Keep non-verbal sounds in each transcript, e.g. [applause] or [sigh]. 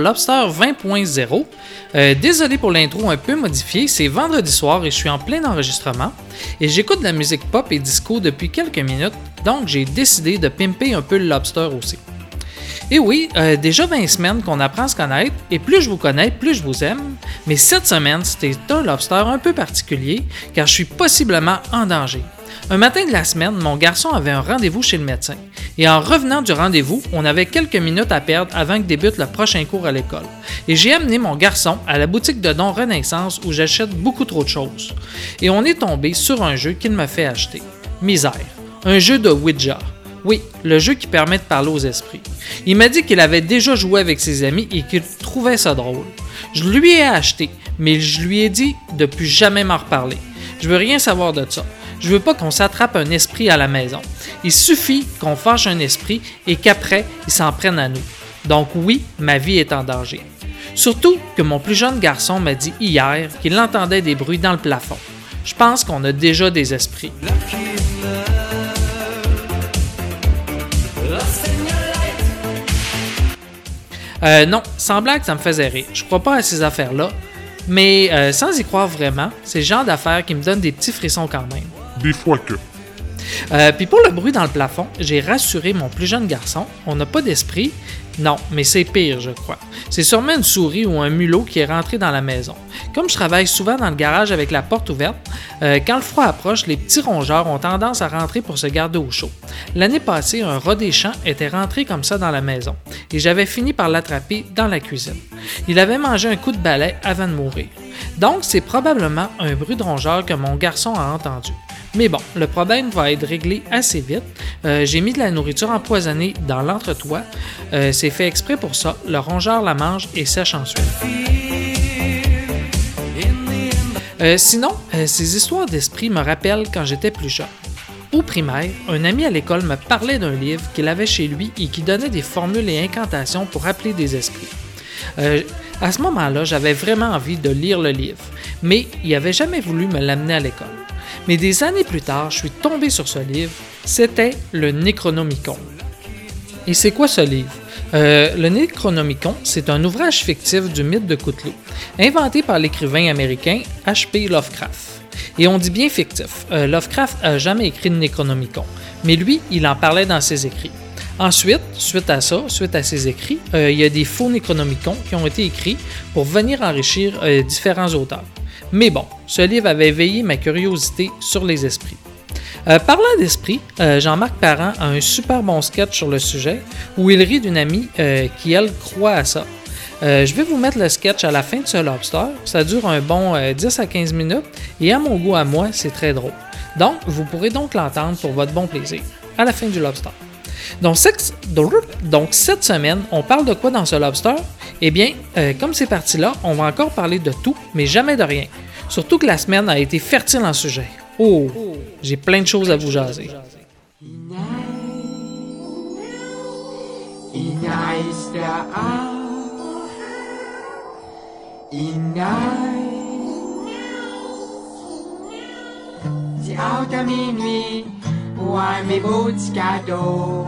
Lobster 20.0. Euh, désolé pour l'intro un peu modifiée, c'est vendredi soir et je suis en plein enregistrement. Et j'écoute de la musique pop et disco depuis quelques minutes, donc j'ai décidé de pimper un peu le Lobster aussi. Et oui, euh, déjà 20 semaines qu'on apprend à se connaître, et plus je vous connais, plus je vous aime. Mais cette semaine, c'était un lobster un peu particulier, car je suis possiblement en danger. Un matin de la semaine, mon garçon avait un rendez-vous chez le médecin. Et en revenant du rendez-vous, on avait quelques minutes à perdre avant que débute le prochain cours à l'école. Et j'ai amené mon garçon à la boutique de dons Renaissance où j'achète beaucoup trop de choses. Et on est tombé sur un jeu qu'il me fait acheter. Misère. Un jeu de Ouija. Oui, le jeu qui permet de parler aux esprits. Il m'a dit qu'il avait déjà joué avec ses amis et qu'il trouvait ça drôle. Je lui ai acheté, mais je lui ai dit de plus jamais m'en reparler. Je veux rien savoir de ça. Je veux pas qu'on s'attrape un esprit à la maison. Il suffit qu'on fâche un esprit et qu'après, il s'en prenne à nous. Donc oui, ma vie est en danger. Surtout que mon plus jeune garçon m'a dit hier qu'il entendait des bruits dans le plafond. Je pense qu'on a déjà des esprits. Euh, non, sans blague, ça me faisait rire. Je crois pas à ces affaires-là. Mais euh, sans y croire vraiment, c'est le genre d'affaires qui me donnent des petits frissons quand même. Euh, puis pour le bruit dans le plafond, j'ai rassuré mon plus jeune garçon. On n'a pas d'esprit. Non, mais c'est pire, je crois. C'est sûrement une souris ou un mulot qui est rentré dans la maison. Comme je travaille souvent dans le garage avec la porte ouverte, euh, quand le froid approche, les petits rongeurs ont tendance à rentrer pour se garder au chaud. L'année passée, un rat des champs était rentré comme ça dans la maison et j'avais fini par l'attraper dans la cuisine. Il avait mangé un coup de balai avant de mourir. Donc, c'est probablement un bruit de rongeur que mon garçon a entendu. Mais bon, le problème va être réglé assez vite. Euh, j'ai mis de la nourriture empoisonnée dans l'entretoit. Euh, c'est fait exprès pour ça. Le rongeur la mange et sèche ensuite. Euh, sinon, ces histoires d'esprit me rappellent quand j'étais plus jeune. Au primaire, un ami à l'école me parlait d'un livre qu'il avait chez lui et qui donnait des formules et incantations pour appeler des esprits. À ce moment-là, j'avais vraiment envie de lire le livre, mais il n'avait jamais voulu me l'amener à l'école. Mais des années plus tard, je suis tombé sur ce livre. C'était le Necronomicon. Et c'est quoi ce livre? Euh, le Necronomicon, c'est un ouvrage fictif du mythe de Cthulhu, inventé par l'écrivain américain H.P. Lovecraft. Et on dit bien fictif. Euh, Lovecraft a jamais écrit le Necronomicon, mais lui, il en parlait dans ses écrits. Ensuite, suite à ça, suite à ses écrits, euh, il y a des faux Necronomicons qui ont été écrits pour venir enrichir différents auteurs. Mais bon, ce livre avait éveillé ma curiosité sur les esprits. Euh, parlant d'esprit, euh, Jean-Marc Parent a un super bon sketch sur le sujet où il rit d'une amie euh, qui, elle, croit à ça. je vais vous mettre le sketch à la fin de ce lobster. Ça dure un bon 10 à 15 minutes et à mon goût à moi, c'est très drôle. Donc, vous pourrez donc l'entendre pour votre bon plaisir à la fin du lobster. Donc, donc, cette semaine, on parle de quoi dans ce lobster? Eh bien, euh, comme c'est parti là, on va encore parler de tout, mais jamais de rien. Surtout que la semaine a été fertile en sujet. Oh, j'ai plein de choses à vous jaser. Ouais, mes beaux petits cadeaux.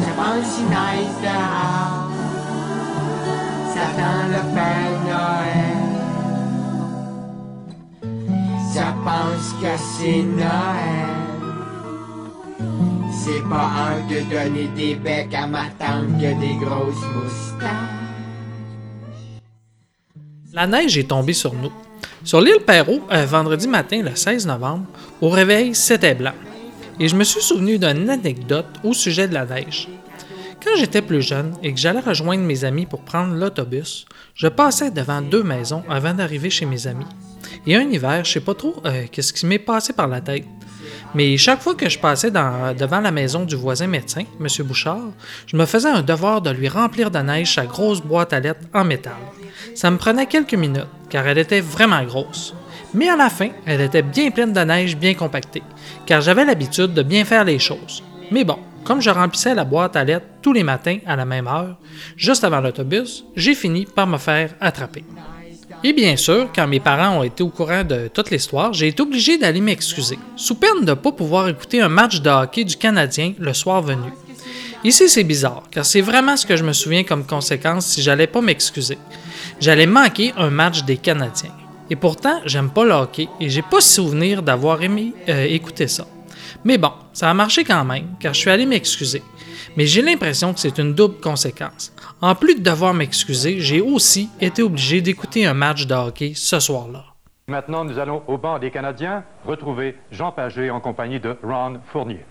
Ça pense si nice dehors. Sent le Père Noël. Ça pense que c'est Noël. C'est pas un de donner des becs à ma tante que des grosses moustaches. La neige est tombée sur nous. Sur l'île Perrault, un vendredi matin, le 16 novembre, au réveil, c'était blanc. Et je me suis souvenu d'une anecdote au sujet de la neige. Quand j'étais plus jeune et que j'allais rejoindre mes amis pour prendre l'autobus, je passais devant deux maisons avant d'arriver chez mes amis. Et un hiver, je sais pas trop euh, qu'est-ce qui m'est passé par la tête. Mais chaque fois que je passais devant la maison du voisin médecin, M. Bouchard, je me faisais un devoir de lui remplir de neige sa grosse boîte à lettres en métal. Ça me prenait quelques minutes, car elle était vraiment grosse. Mais à la fin, elle était bien pleine de neige, bien compactée, car j'avais l'habitude de bien faire les choses. Mais bon, comme je remplissais la boîte à lettres tous les matins à la même heure, juste avant l'autobus, j'ai fini par me faire attraper. Et bien sûr, quand mes parents ont été au courant de toute l'histoire, j'ai été obligé d'aller m'excuser, sous peine de ne pas pouvoir écouter un match de hockey du Canadien le soir venu. Ici, c'est bizarre, car c'est vraiment ce que je me souviens comme conséquence si j'allais pas m'excuser. J'allais manquer un match des Canadiens. Et pourtant, j'aime pas le hockey et j'ai pas souvenir d'avoir aimé euh, écouter ça. Mais bon, ça a marché quand même, car je suis allé m'excuser. Mais j'ai l'impression que c'est une double conséquence. En plus de devoir m'excuser, j'ai aussi été obligé d'écouter un match de hockey ce soir-là. Maintenant, nous allons au banc des Canadiens retrouver Jean Pagé en compagnie de Ron Fournier.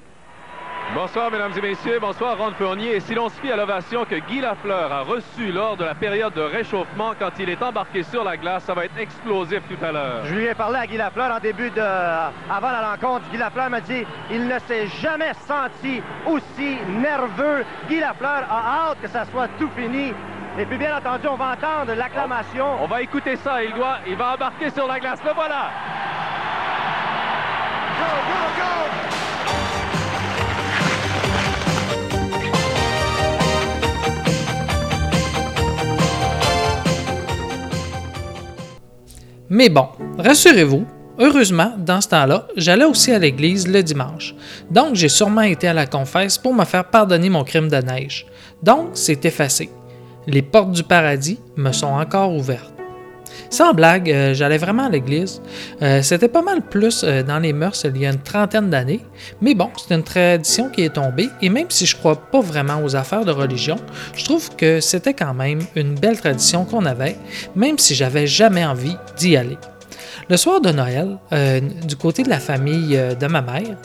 Bonsoir, mesdames et messieurs. Bonsoir, Ron Fournier. Et si l'on se fie à l'ovation que Guy Lafleur a reçue lors de la période de réchauffement quand il est embarqué sur la glace, ça va être explosif tout à l'heure. Je lui ai parlé à Guy Lafleur en début de... avant la rencontre. Guy Lafleur m'a dit il ne s'est jamais senti aussi nerveux. Guy Lafleur a hâte que ça soit tout fini. Et puis, bien entendu, on va entendre l'acclamation. On va écouter ça. Il doit, il va embarquer sur la glace. Le voilà. Go, go, go! Mais bon, rassurez-vous, heureusement, dans ce temps-là, j'allais aussi à l'église le dimanche. Donc, j'ai sûrement été à la confesse pour me faire pardonner mon crime de neige. Donc, c'est effacé. Les portes du paradis me sont encore ouvertes. Sans blague, euh, j'allais vraiment à l'église. Euh, C'était pas mal plus euh, dans les mœurs il y a une trentaine d'années, mais bon, c'est une tradition qui est tombée, et même si je crois pas vraiment aux affaires de religion, je trouve que c'était quand même une belle tradition qu'on avait, même si j'avais jamais envie d'y aller. Le soir de Noël, euh, du côté de la famille euh, de ma mère,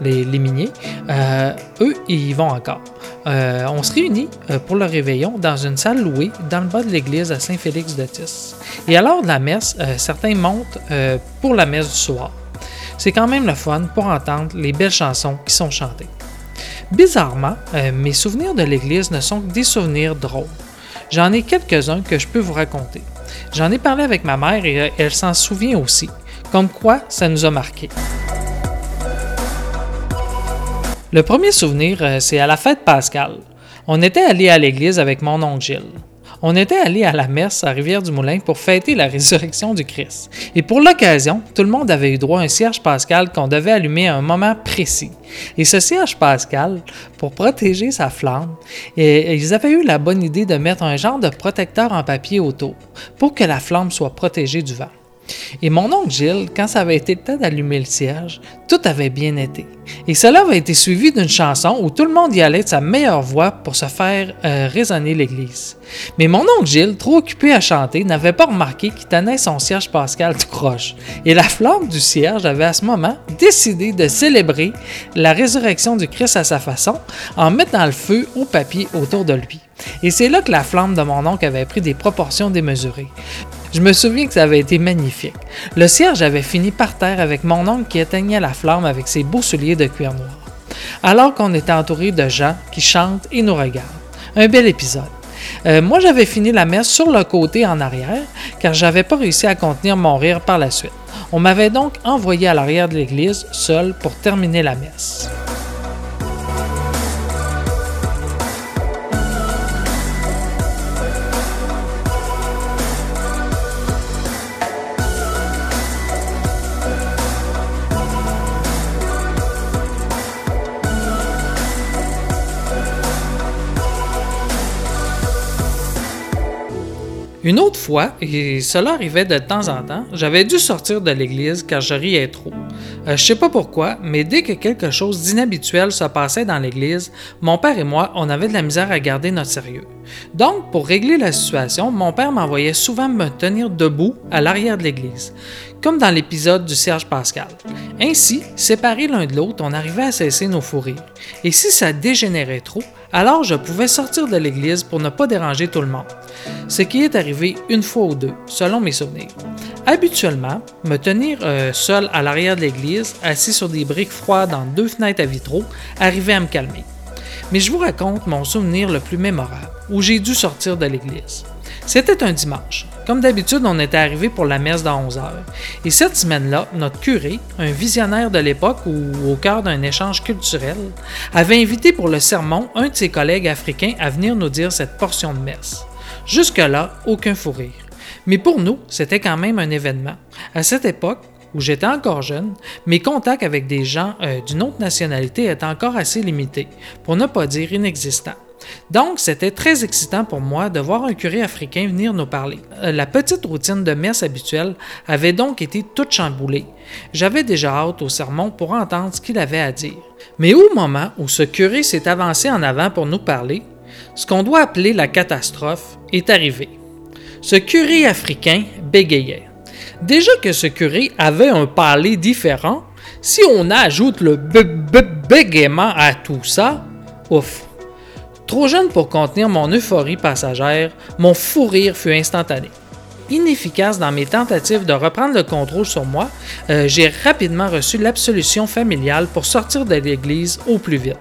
les, Miniers, euh, eux, ils y vont encore. On se réunit pour le réveillon dans une salle louée dans le bas de l'église à Saint-Félix-de-Tis. Et à l'heure de la messe, certains montent pour la messe du soir. C'est quand même le fun pour entendre les belles chansons qui sont chantées. Bizarrement, mes souvenirs de l'église ne sont que des souvenirs drôles. J'en ai quelques-uns que je peux vous raconter. J'en ai parlé avec ma mère et euh, elle s'en souvient aussi, comme quoi ça nous a marqué. Le premier souvenir, euh, c'est à la fête pascale. On était allé à l'église avec mon oncle Gilles. On était allé à la messe à Rivière-du-Moulin pour fêter la résurrection du Christ. Et pour l'occasion, tout le monde avait eu droit à un cierge pascal qu'on devait allumer à un moment précis. Et ce cierge pascal, pour protéger sa flamme, ils avaient eu la bonne idée de mettre un genre de protecteur en papier autour pour que la flamme soit protégée du vent. Et mon oncle Gilles, quand ça avait été le temps d'allumer le cierge, tout avait bien été. Et cela avait été suivi d'une chanson où tout le monde y allait de sa meilleure voix pour se faire euh, résonner l'église. Mais mon oncle Gilles, trop occupé à chanter, n'avait pas remarqué qu'il tenait son cierge pascal tout croche. Et la flamme du cierge avait à ce moment décidé de célébrer la résurrection du Christ à sa façon en mettant le feu au papier autour de lui. Et c'est là que la flamme de mon oncle avait pris des proportions démesurées. Je me souviens que ça avait été magnifique. Le cierge avait fini par terre avec mon oncle qui éteignait la flamme avec ses beaux souliers de cuir noir. Alors qu'on était entouré de gens qui chantent et nous regardent. Un bel épisode. Euh, moi, j'avais fini la messe sur le côté en arrière, car j'avais pas réussi à contenir mon rire par la suite. On m'avait donc envoyé à l'arrière de l'église seul pour terminer la messe. Une autre fois, et cela arrivait de temps en temps, j'avais dû sortir de l'église car je riais trop. Euh, je sais pas pourquoi, mais dès que quelque chose d'inhabituel se passait dans l'église, mon père et moi, on avait de la misère à garder notre sérieux. Donc, pour régler la situation, mon père m'envoyait souvent me tenir debout à l'arrière de l'église, comme dans l'épisode du Serge Pascal. Ainsi, séparés l'un de l'autre, on arrivait à cesser nos fous. Et si ça dégénérait trop, alors je pouvais sortir de l'église pour ne pas déranger tout le monde. Ce qui est arrivé une fois ou deux, selon mes souvenirs. Habituellement, me tenir euh, seul à l'arrière de l'église, assis sur des briques froides dans deux fenêtres à vitraux, arrivait à me calmer. Mais je vous raconte mon souvenir le plus mémorable, où j'ai dû sortir de l'église. C'était un dimanche. Comme d'habitude, on était arrivé pour la messe dans 11 heures. Et cette semaine-là, notre curé, un visionnaire de l'époque ou au cœur d'un échange culturel, avait invité pour le sermon un de ses collègues africains à venir nous dire cette portion de messe. Jusque-là, aucun fou rire. Mais pour nous, c'était quand même un événement. À cette époque, où j'étais encore jeune, mes contacts avec des gens euh, d'une autre nationalité étaient encore assez limités, pour ne pas dire inexistants. Donc, c'était très excitant pour moi de voir un curé africain venir nous parler. Euh, la petite routine de messe habituelle avait donc été toute chamboulée. J'avais déjà hâte au sermon pour entendre ce qu'il avait à dire. Mais au moment où ce curé s'est avancé en avant pour nous parler, ce qu'on doit appeler la catastrophe est arrivé. Ce curé africain bégayait. Déjà que ce curé avait un parler différent, si on ajoute le bégaiement à tout ça, ouf. Trop jeune pour contenir mon euphorie passagère, mon fou rire fut instantané. Inefficace dans mes tentatives de reprendre le contrôle sur moi, euh, j'ai rapidement reçu l'absolution familiale pour sortir de l'église au plus vite.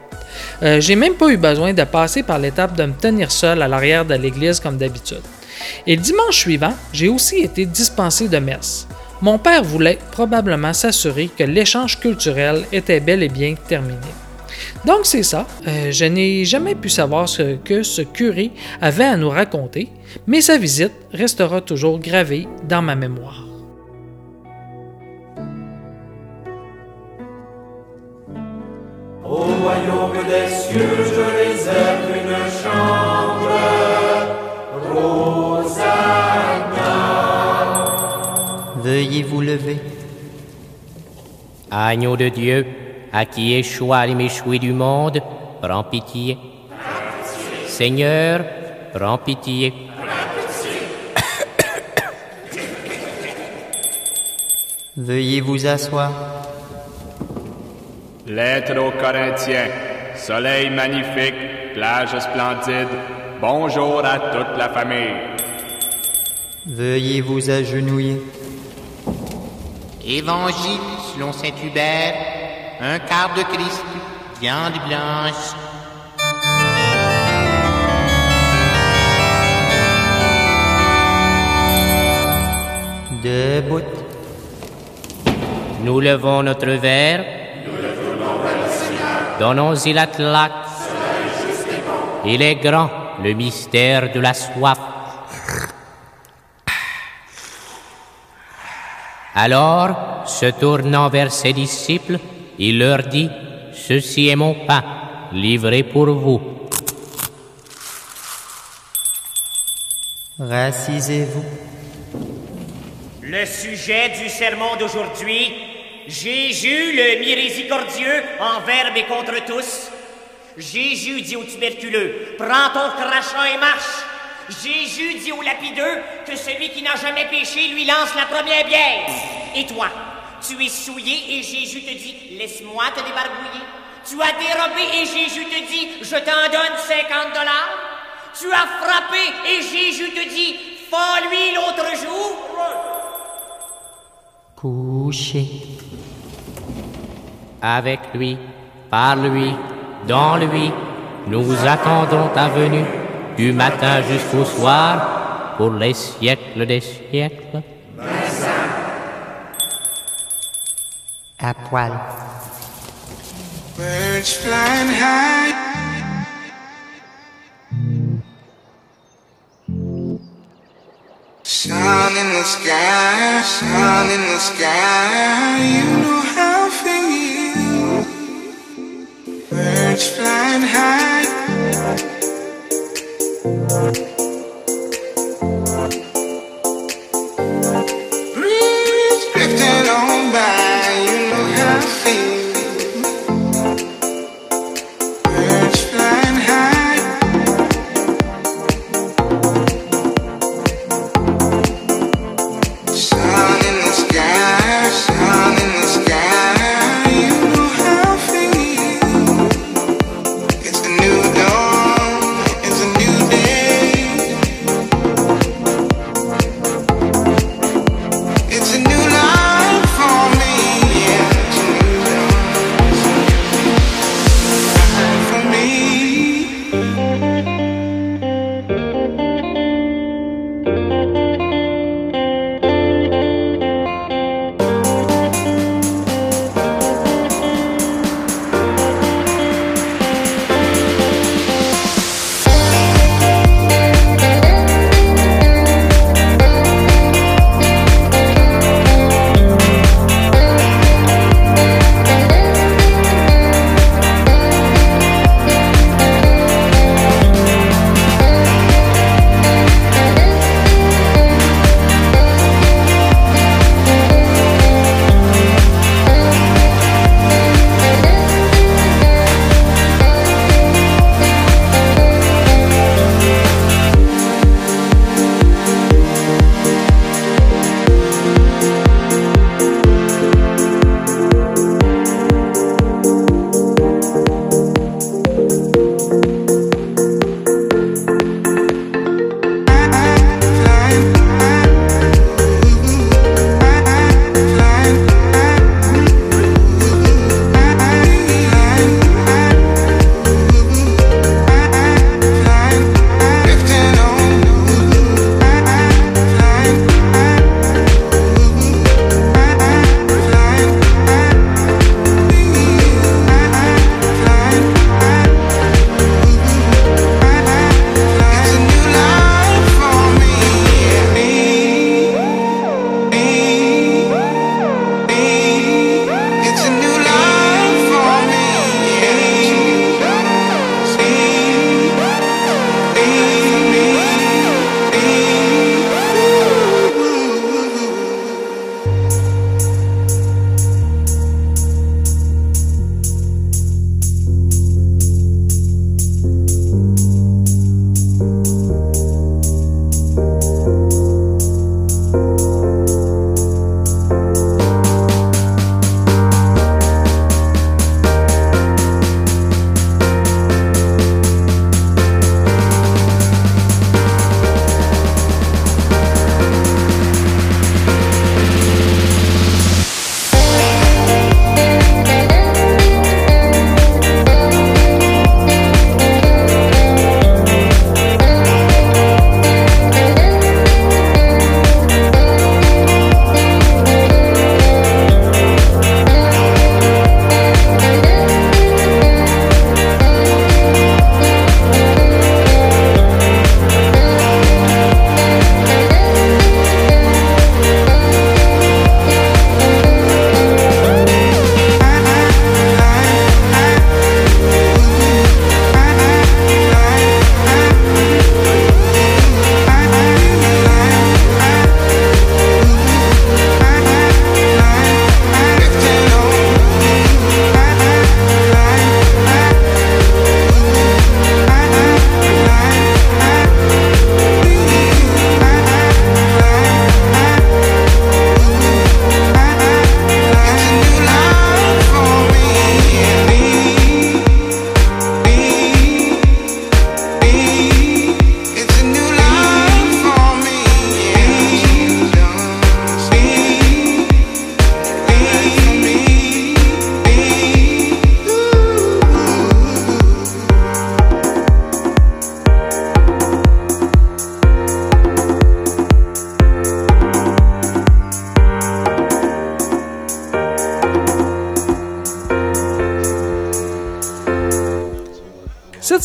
Euh, j'ai même pas eu besoin de passer par l'étape de me tenir seul à l'arrière de l'église comme d'habitude. Et le dimanche suivant, j'ai aussi été dispensé de messe. Mon père voulait probablement s'assurer que l'échange culturel était bel et bien terminé. Donc c'est ça, euh, je n'ai jamais pu savoir ce que ce curé avait à nous raconter, mais sa visite restera toujours gravée dans ma mémoire. Au royaume des cieux, je réserve une chambre, Rosanna. Veuillez vous lever. Agneau de Dieu, à qui échoua les méchouis du monde, prends pitié. Seigneur, prends pitié. [coughs] Veuillez vous asseoir. Lettre aux Corinthiens. Soleil magnifique, plage splendide. Bonjour à toute la famille. Veuillez vous agenouiller. Évangile selon Saint Hubert, un quart de Christ, viande blanche. Debout. Nous levons notre verre. Donnons-y la claque. Il est grand, le mystère de la soif. Alors, se tournant vers ses disciples, il leur dit, Ceci est mon pain, livré pour vous. Racisez-vous. Le sujet du sermon d'aujourd'hui, Jésus le miséricordieux envers et contre tous. Jésus dit au tuberculeux, prends ton crachat et marche. Jésus dit au lapideux que celui qui n'a jamais péché lui lance la première bière. Et toi, tu es souillé et Jésus te dit, laisse-moi te débarbouiller. Tu as dérobé et Jésus te dit, je t'en donne 50 dollars. Tu as frappé et Jésus te dit, fends-lui l'autre jour. Couchez. Avec lui, par lui, dans lui, nous attendons ta venue du matin jusqu'au soir pour les siècles des siècles. À poil. Birds flying high. Sun in the sky, sun in the sky. You know how I feel. Birds flying high.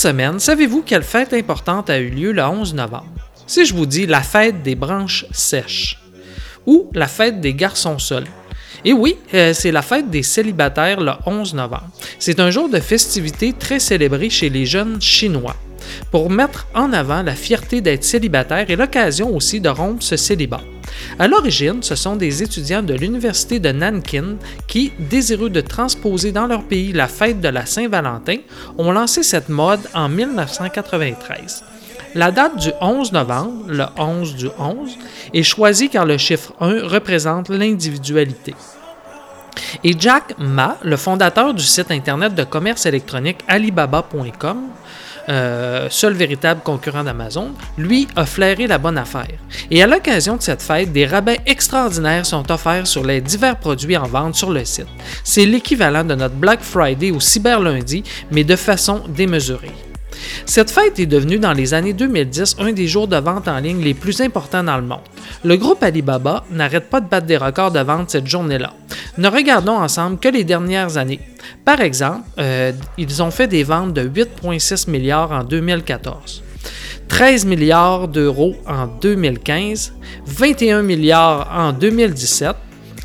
Semaine, savez-vous quelle fête importante a eu lieu le 11 novembre? Si je vous dis la fête des branches sèches ou la fête des garçons seuls. Et oui, euh, c'est la fête des célibataires le 11 novembre. C'est un jour de festivité très célébré chez les jeunes chinois pour mettre en avant la fierté d'être célibataire et l'occasion aussi de rompre ce célibat. À l'origine, ce sont des étudiants de l'Université de Nankin qui, désireux de transposer dans leur pays la fête de la Saint-Valentin, ont lancé cette mode en 1993. La date du 11 novembre, le 11 du 11, est choisie car le chiffre 1 représente l'individualité. Et Jack Ma, le fondateur du site internet de commerce électronique Alibaba.com, euh, seul véritable concurrent d'Amazon, lui a flairé la bonne affaire. Et à l'occasion de cette fête, des rabais extraordinaires sont offerts sur les divers produits en vente sur le site. C'est l'équivalent de notre Black Friday ou Cyber Lundi, mais de façon démesurée. Cette fête est devenue dans les années 2010 un des jours de vente en ligne les plus importants dans le monde. Le groupe Alibaba n'arrête pas de battre des records de vente cette journée-là. Ne regardons ensemble que les dernières années. Par exemple, euh, ils ont fait des ventes de 8,6 milliards en 2014. 13 milliards d'euros en 2015, 21 milliards en 2017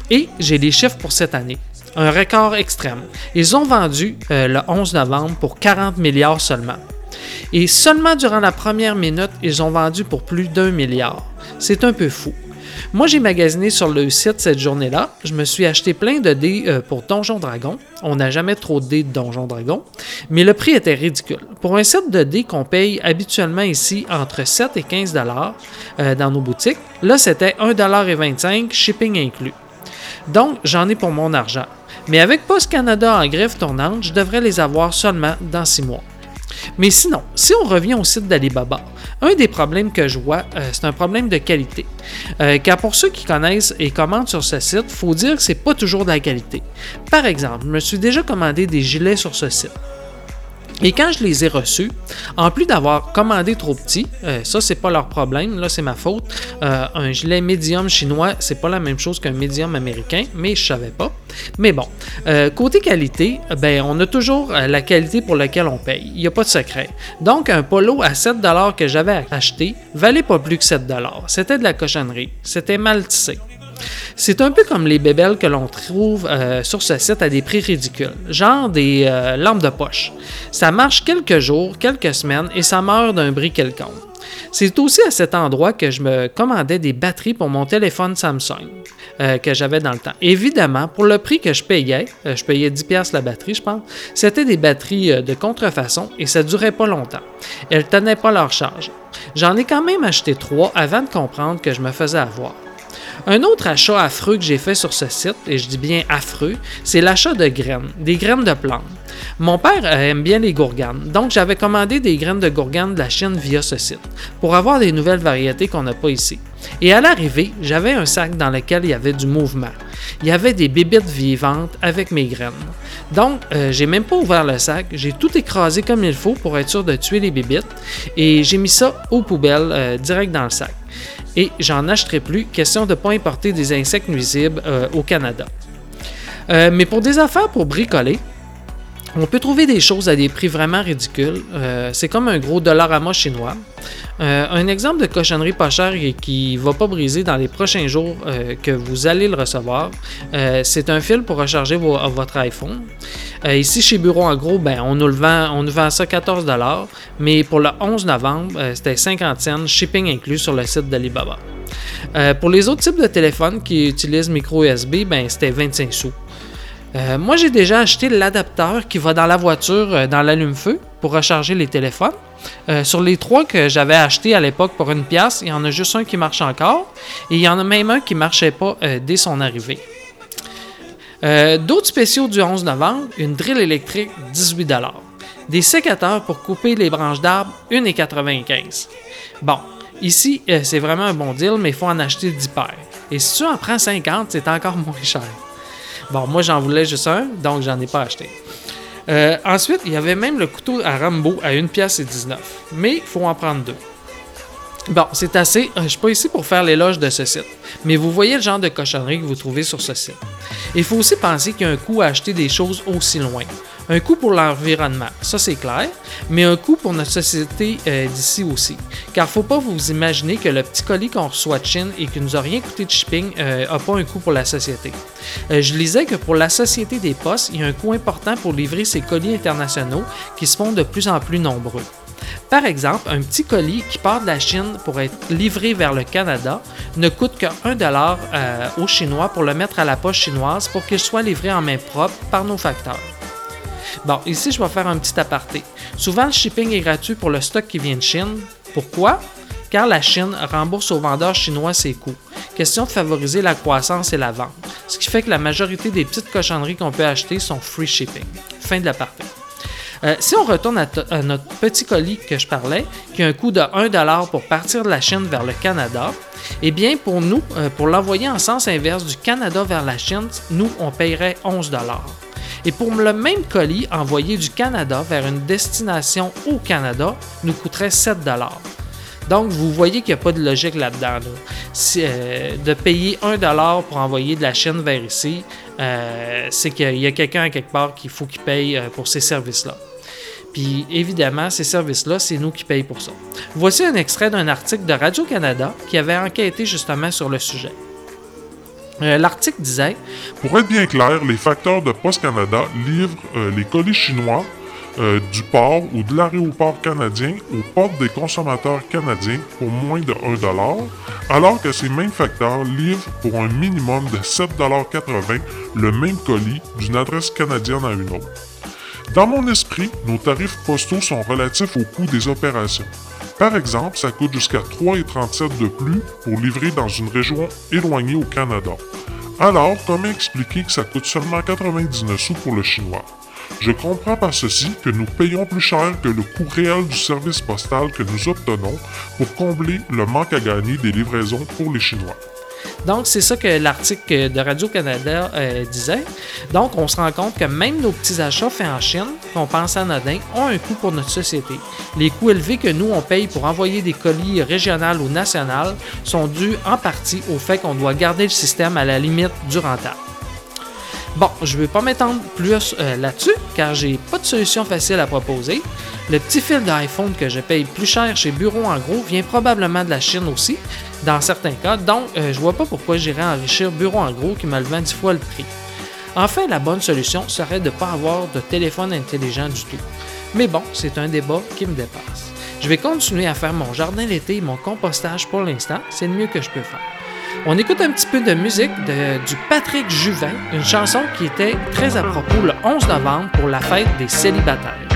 et j'ai les chiffres pour cette année. Un record extrême. Ils ont vendu euh, le 11 novembre pour 40 milliards seulement. Et seulement durant la première minute, ils ont vendu pour plus d'un milliard. C'est un peu fou. Moi, j'ai magasiné sur le site cette journée-là. Je me suis acheté plein de dés euh, pour Donjon Dragon. On n'a jamais trop de dés de Donjon Dragon, mais le prix était ridicule. Pour un set de dés qu'on paye habituellement ici entre 7 et 15 dollars euh, dans nos boutiques, là c'était 1,25 shipping inclus. Donc, j'en ai pour mon argent. Mais avec Post Canada en grève tournante, je devrais les avoir seulement dans 6 mois. Mais sinon, si on revient au site d'Alibaba, un des problèmes que je vois, euh, c'est un problème de qualité. Euh, car pour ceux qui connaissent et commandent sur ce site, il faut dire que c'est pas toujours de la qualité. Par exemple, je me suis déjà commandé des gilets sur ce site. Et quand je les ai reçus, en plus d'avoir commandé trop petit, euh, ça c'est pas leur problème, là c'est ma faute. Euh, un gilet médium chinois, c'est pas la même chose qu'un médium américain, mais je savais pas. Mais bon, euh, côté qualité, ben on a toujours la qualité pour laquelle on paye. Il n'y a pas de secret. Donc un polo à 7 que j'avais acheté valait pas plus que 7 C'était de la cochonnerie. C'était mal tissé. C'est un peu comme les bébelles que l'on trouve euh, sur ce site à des prix ridicules, genre des euh, lampes de poche. Ça marche quelques jours, quelques semaines et ça meurt d'un bris quelconque. C'est aussi à cet endroit que je me commandais des batteries pour mon téléphone Samsung euh, que j'avais dans le temps. Évidemment, pour le prix que je payais, je payais 10$ la batterie, je pense, c'était des batteries de contrefaçon et ça durait pas longtemps. Elles tenaient pas leur charge. J'en ai quand même acheté trois avant de comprendre que je me faisais avoir. Un autre achat affreux que j'ai fait sur ce site, et je dis bien affreux, c'est l'achat de graines, des graines de plantes. Mon père euh, aime bien les gourganes, donc j'avais commandé des graines de gourganes de la Chine via ce site, pour avoir des nouvelles variétés qu'on n'a pas ici. Et à l'arrivée, j'avais un sac dans lequel il y avait du mouvement. Il y avait des bébites vivantes avec mes graines. Donc, euh, j'ai même pas ouvert le sac, j'ai tout écrasé comme il faut pour être sûr de tuer les bébites et j'ai mis ça aux poubelles euh, direct dans le sac et j'en achèterai plus, question de ne pas importer des insectes nuisibles euh, au Canada. Euh, mais pour des affaires pour bricoler, on peut trouver des choses à des prix vraiment ridicules. Euh, c'est comme un gros dollar à moi chinois. un exemple de cochonnerie pas chère et qui va pas briser dans les prochains jours que vous allez le recevoir, c'est un fil pour recharger votre iPhone. ici chez Bureau en gros, ben, on, nous le vend, on nous vend ça 14 mais pour le 11 novembre, c'était 50 cents, shipping inclus sur le site d'Alibaba. pour les autres types de téléphones qui utilisent micro USB, ben, c'était 25 sous. Euh, moi, j'ai déjà acheté l'adapteur qui va dans la voiture, euh, dans l'allume-feu, pour recharger les téléphones. Euh, sur les trois que j'avais achetés à l'époque pour une pièce, il y en a juste un qui marche encore. Et il y en a même un qui ne marchait pas dès son arrivée. D'autres spéciaux du 11 novembre, une drill électrique 18 Des sécateurs pour couper les branches d'arbres 1,95 Bon, ici, c'est vraiment un bon deal, mais il faut en acheter 10 paires. Et si tu en prends 50, c'est encore [laughs] moins cher. Bon, moi, j'en voulais juste un, donc j'en ai pas acheté. Euh, ensuite, il y avait même le couteau à Rambo à 1 pièce et 19. Mais il faut en prendre deux. Bon, c'est assez. Euh, je suis pas ici pour faire l'éloge de ce site. Mais vous voyez le genre de cochonnerie que vous trouvez sur ce site. Il faut aussi penser qu'il y a un coût à acheter des choses aussi loin. Un coût pour l'environnement, ça c'est clair, mais un coût pour notre société euh, d'ici aussi. Car faut pas vous imaginer que le petit colis qu'on reçoit de Chine et qui nous a rien coûté de shipping n'a pas un coût pour la société. Euh, je lisais que pour la Société des Postes, il y a un coût important pour livrer ces colis internationaux qui se font de plus en plus nombreux. Par exemple, un petit colis qui part de la Chine pour être livré vers le Canada ne coûte que 1 dollar euh, aux Chinois pour le mettre à la poche chinoise pour qu'il soit livré en main propre par nos facteurs. Bon, ici, je vais faire un petit aparté. Souvent, le shipping est gratuit pour le stock qui vient de Chine. Pourquoi? Car la Chine rembourse aux vendeurs chinois ses coûts. Question de favoriser la croissance et la vente. Ce qui fait que la majorité des petites cochonneries qu'on peut acheter sont free shipping. Fin de l'aparté. Euh, si on retourne à, notre petit colis que je parlais, qui a un coût de 1$ pour partir de la Chine vers le Canada, eh bien pour nous, euh, pour l'envoyer en sens inverse du Canada vers la Chine, nous, on paierait 11$. Et pour le même colis envoyé du Canada vers une destination au Canada, nous coûterait 7 donc, vous voyez qu'il n'y a pas de logique là-dedans. Euh, de payer 1$ pour envoyer de la Chine vers ici, euh, c'est qu'il y a quelqu'un quelque part qu'il faut qu'il paye euh, pour ces services-là. Puis évidemment, ces services-là, c'est nous qui payons pour ça. Voici un extrait d'un article de Radio-Canada qui avait enquêté justement sur le sujet. L'article disait Pour être bien clair, les facteurs de Post Canada livrent les colis chinois euh, du port ou de l'aéroport canadien aux portes des consommateurs canadiens pour moins de 1 alors que ces mêmes facteurs livrent pour un minimum de 7,80 le même colis d'une adresse canadienne à une autre. Dans mon esprit, nos tarifs postaux sont relatifs au coût des opérations. Par exemple, ça coûte jusqu'à 3,37 de plus pour livrer dans une région éloignée au Canada. Alors, comment expliquer que ça coûte seulement 99 sous pour le chinois? Je comprends par ceci que nous payons plus cher que le coût réel du service postal que nous obtenons pour combler le manque à gagner des livraisons pour les Chinois. Donc, c'est ça que l'article de Radio-Canada euh, disait. Donc, on se rend compte que même nos petits achats faits en Chine, qu'on pense anodins, ont un coût pour notre société. Les coûts élevés que nous, on paye pour envoyer des colis régionaux ou nationaux sont dus en partie au fait qu'on doit garder le système à la limite du rentable. Bon, je ne vais pas m'étendre plus euh, là-dessus car j'ai pas de solution facile à proposer. Le petit fil d'iPhone que je paye plus cher chez Bureau en gros vient probablement de la Chine aussi, dans certains cas, donc euh, je vois pas pourquoi j'irais enrichir Bureau en gros qui me le vend 10 fois le prix. Enfin, la bonne solution serait de ne pas avoir de téléphone intelligent du tout. Mais bon, c'est un débat qui me dépasse. Je vais continuer à faire mon jardin l'été et mon compostage pour l'instant, c'est le mieux que je peux faire. On écoute un petit peu de musique de, du Patrick Juvin, une chanson qui était très à propos le 11 novembre pour la fête des célibataires.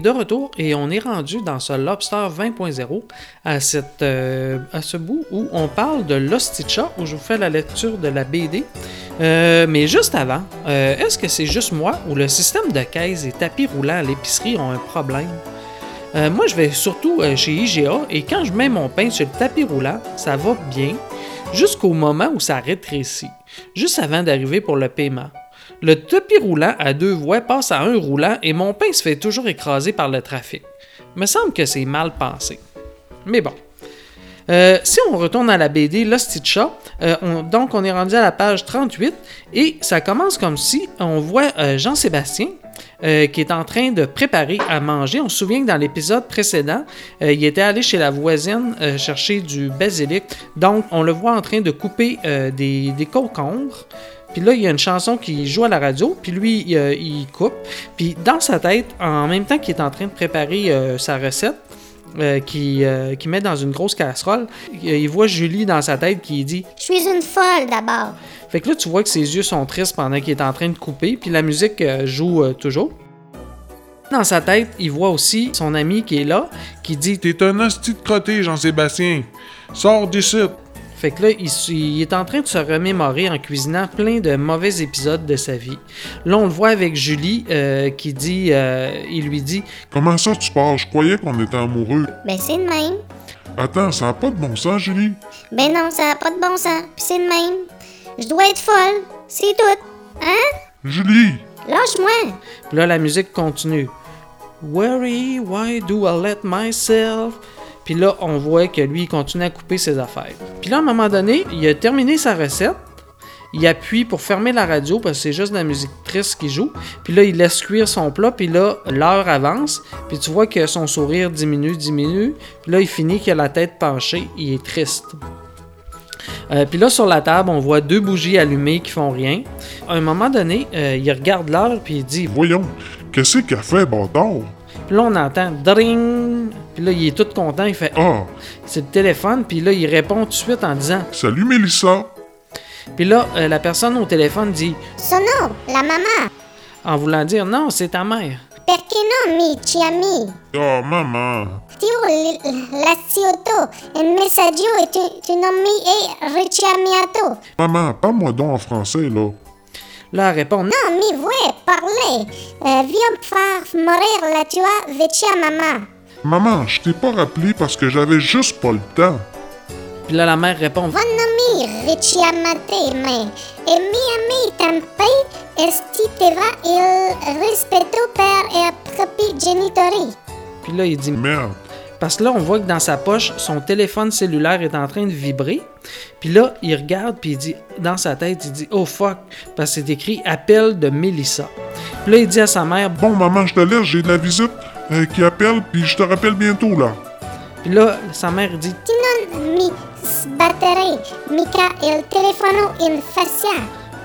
De retour et on est rendu dans ce Lobster 20.0 à, cette, euh, à ce bout où on parle de l'Osticha, où je vous fais la lecture de la BD. Euh, mais juste avant, euh, est-ce que c'est juste moi ou le système de caisse et tapis roulants à l'épicerie ont un problème? Moi, je vais surtout chez IGA et quand je mets mon pain sur le tapis roulant, ça va bien jusqu'au moment où ça rétrécit, juste avant d'arriver pour le paiement. Le tapis roulant à deux voies passe à un roulant et mon pain se fait toujours écraser par le trafic. Me semble que c'est mal pensé. Mais bon. Euh, si on retourne à la BD L'Osticha, euh, on- donc on est rendu à la page 38 et ça commence comme si on voit euh, Jean-Sébastien euh, qui est en train de préparer à manger. On se souvient que dans l'épisode précédent, il était allé chez la voisine chercher du basilic. Donc on le voit en train de couper des, des concombres. Puis là, il y a une chanson qui joue à la radio, puis lui, il, euh, il coupe. Puis dans sa tête, en même temps qu'il est en train de préparer euh, sa recette, euh, qui, euh, qui met dans une grosse casserole, il, il voit Julie dans sa tête qui dit Je suis une folle d'abord. Fait que là, tu vois que ses yeux sont tristes pendant qu'il est en train de couper, puis la musique euh, joue euh, toujours. Dans sa tête, il voit aussi son ami qui est là, qui dit T'es un hostie de crotté, Jean-Sébastien. Sors d'ici. Fait que là, il, est en train de se remémorer en cuisinant plein de mauvais épisodes de sa vie. Là, on le voit avec Julie euh, qui dit, euh, il lui dit Comment ça tu pars? Je croyais qu'on était amoureux. Ben c'est de même. Attends, ça n'a pas de bon sens, Julie. Ben non, ça n'a pas de bon sens. Puis c'est de même. Je dois être folle. C'est tout. Hein? Julie! Lâche-moi. Puis là, la musique continue. Worry, why do I let myself? Puis là, on voit que lui, il continue à couper ses affaires. Puis là, à un moment donné, il a terminé sa recette. Il appuie pour fermer la radio parce que c'est juste de la musique triste qui joue. Puis là, il laisse cuire son plat. Puis là, l'heure avance. Puis tu vois que son sourire diminue, diminue. Puis là, il finit qu'il a la tête penchée. Il est triste. Euh, puis là, sur la table, on voit deux bougies allumées qui font rien. À un moment donné, euh, il regarde l'heure puis il dit Voyons, qu'est-ce qu'elle fait, bâtard? Puis là, on entend dring. Puis là, il est tout content. Il fait Ah, C'est le téléphone. Puis là, il répond tout de suite en disant salut Mélissa. Puis là, euh, la personne au téléphone dit Sono, la mamma. en voulant dire non, c'est ta mère. Perché non mi chiami? Oh, maman. Tiu li- l'aziotto. Il messaggio e tu, tu non mi hai richiamato. Maman, parle-moi donc en français, là. Là, elle répond non. Mi vuoi parlare. Euh, viens faire mourir la tua vecchia mamma. Maman, je t'ai pas rappelé parce que j'avais juste pas le temps. Puis là, la mère répond richiamate me. E mi il rispetto per i propri genitori. Puis là, il dit Merde. Parce que là, on voit que dans sa poche, son téléphone cellulaire est en train de vibrer. Puis là, il regarde, puis il dit, dans sa tête, il dit Oh fuck, parce que c'est écrit appel de Mélissa. Puis là, il dit à sa mère Bon, maman, je te laisse, j'ai de la visite euh, qui appelle, puis je te rappelle bientôt, là. Puis là, sa mère dit non mi sbatterei mica il telefono in.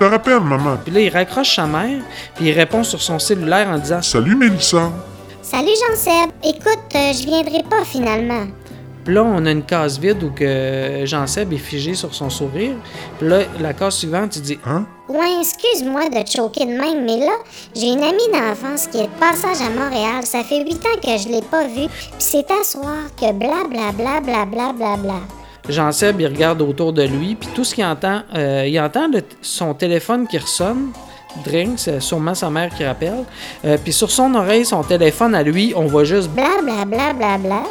Je te rappelle, maman. Puis là, il raccroche sa mère, puis il répond sur son cellulaire en disant Salut, Mélissa. Salut Jean-Seb. Écoute, euh, je viendrai pas finalement. Puis là, on a une case vide où que Jean-Seb est figé sur son sourire. Puis là, la case suivante, il dit Hein? Ouais, excuse-moi de te choquer de même, mais là, j'ai une amie d'enfance qui est de passage à Montréal. Ça fait huit ans que je l'ai pas vue. Puis c'est à soir que bla bla bla bla bla bla bla. Jean-Seb, il regarde autour de lui, puis tout ce qu'il entend, euh, il entend le- son téléphone qui ressonne. Drink, c'est sûrement sa mère qui rappelle. Euh, puis sur son oreille, son téléphone à lui, on voit juste. Bla bla bla bla bla.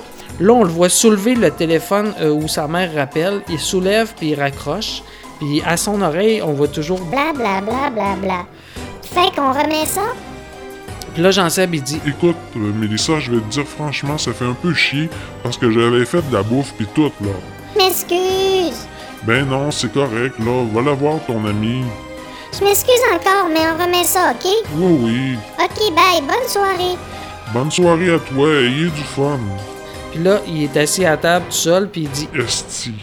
Là, on le voit soulever le téléphone euh, où sa mère rappelle. Il soulève, puis il raccroche. Puis à son oreille, on voit toujours. Bla bla bla bla bla. Fait qu'on remet ça? Puis là, Jean-Seb, il dit Écoute, euh, Mélissa, je vais te dire franchement, ça fait un peu chier parce que j'avais fait de la bouffe puis tout, là. M'excuse. Ben non, c'est correct, là. Va la voir, ton ami. Je m'excuse encore, mais on remet ça, ok? Oui, oui. Ok, bye, bonne soirée. Bonne soirée à toi, ayez du fun. Puis là, il est assis à table tout seul, puis il dit Esti.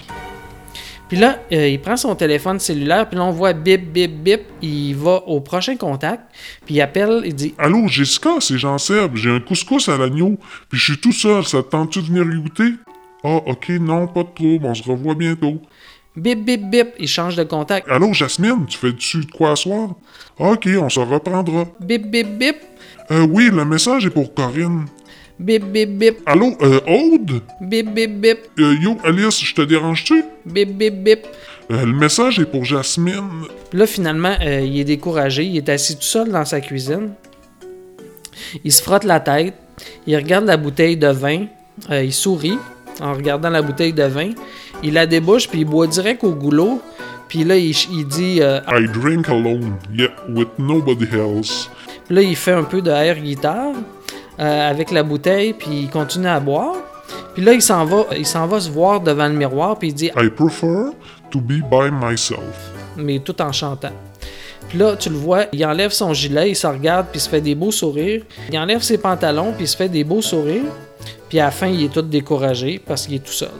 Puis là, euh, il prend son téléphone cellulaire, puis là, on voit bip, bip, bip. Il va au prochain contact, puis il appelle, il dit Allô, Jessica, c'est Jean-Seb. J'ai un couscous à l'agneau, puis je suis tout seul. Ça te tente-tu de venir y goûter? Ah, ok, non, pas de trouble. On se revoit bientôt. bip, bip, bip. Il change de contact. Allô, Jasmine, tu fais dessus de quoi à soir? Ah, ok, on se reprendra. Bip, bip, bip. Euh, oui, le message est pour Corinne. Bip, bip, bip. Allô, euh, Aude? Bip, bip, bip. Euh, yo, Alice, je te dérange-tu? Bip, bip, bip. Euh, le message est pour Jasmine. Puis là, finalement, euh, il est découragé. Il est assis tout seul dans sa cuisine. Il se frotte la tête. Il regarde la bouteille de vin. Euh, il sourit en regardant la bouteille de vin. Il la débouche, puis il boit direct au goulot. Puis là, il, il dit... I drink alone, yet with nobody else. Puis là, il fait un peu de air guitare euh, avec la bouteille, puis il continue à boire. Puis là, il s'en va, il s'en va se voir devant le miroir, puis il dit, I prefer to be by myself. mais tout en chantant. Puis là, tu le vois, il enlève son gilet, il se regarde, puis il se fait des beaux sourires. Il enlève ses pantalons, puis il se fait des beaux sourires. Puis à la fin, il est tout découragé parce qu'il est tout seul.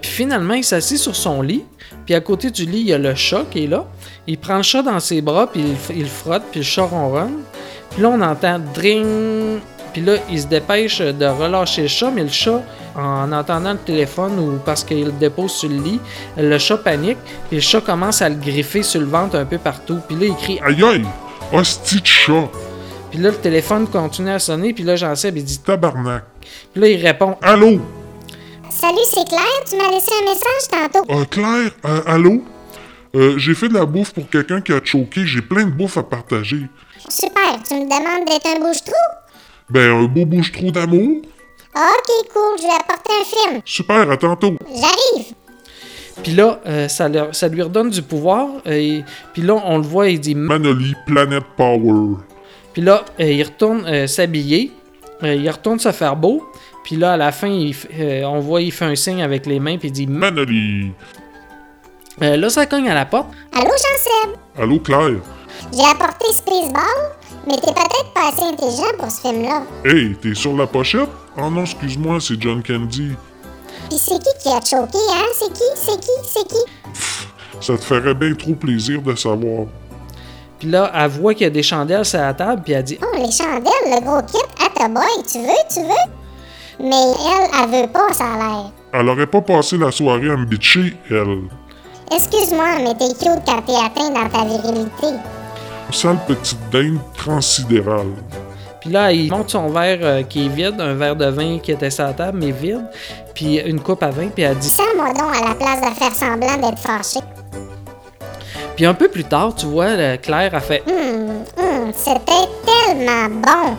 Puis finalement, il s'assit sur son lit. Puis à côté du lit, il y a le chat qui est là. Il prend le chat dans ses bras, puis il, il frotte, puis le chat ronronne. Puis là, on entend dring. Puis là, il se dépêche de relâcher le chat, mais le chat, en entendant le téléphone ou parce qu'il le dépose sur le lit, le chat panique, puis le chat commence à le griffer sur le ventre un peu partout. Puis là, il crie Aïe aïe! Hostie de chat! Puis là, le téléphone continue à sonner, puis là, j'en sais, il dit Tabarnak! Puis là, il répond Allô? Salut, c'est Claire. Tu m'as laissé un message tantôt. Euh, Claire, euh, allô? Euh, j'ai fait de la bouffe pour quelqu'un qui a choqué. J'ai plein de bouffe à partager. Super. Tu me demandes d'être un bouche-trou? Ben, un beau bouche-trou d'amour. Ok, cool. Je vais apporter un film. Super, à tantôt. J'arrive. Puis là, euh, ça, leur- ça lui redonne du pouvoir. euh, et- puis là, on le voit, il dit. Manoli, Planet Power. Puis là, euh, il retourne euh, s'habiller. euh, il retourne se faire beau. Puis là, à la fin, il euh, on voit, il fait un signe avec les mains, puis il dit. Manoli. Euh, là, ça cogne à la porte. Allô, Jean-Seb? Allô, Claire? J'ai apporté Spaceball, mais t'es peut-être pas assez intelligent pour ce film-là. Hey, t'es sur la pochette? Oh non, excuse-moi, c'est John Candy. Puis c'est qui qui a choqué, hein? C'est qui? C'est qui? C'est qui? Ça te ferait bien trop plaisir de savoir. Puis là, elle voit qu'il y a des chandelles sur la table, puis elle dit Oh, les chandelles, le gros kit. À ta boy, tu veux? Tu veux? Mais elle, elle veut pas, ça a l'air. Elle aurait pas passé la soirée à me bitcher, elle. Excuse-moi, mais t'es cute quand t'es atteint dans ta virilité. Sale petite dinde transsidérale. Puis là, il monte son verre euh, qui est vide, un verre de vin qui était sur la table, mais vide, puis une coupe à vin, puis elle dit. Sers-moi donc à la place de faire semblant d'être fâché. Puis un peu plus tard, tu vois, euh, Claire a fait. Hum, hum, c'était tellement bon.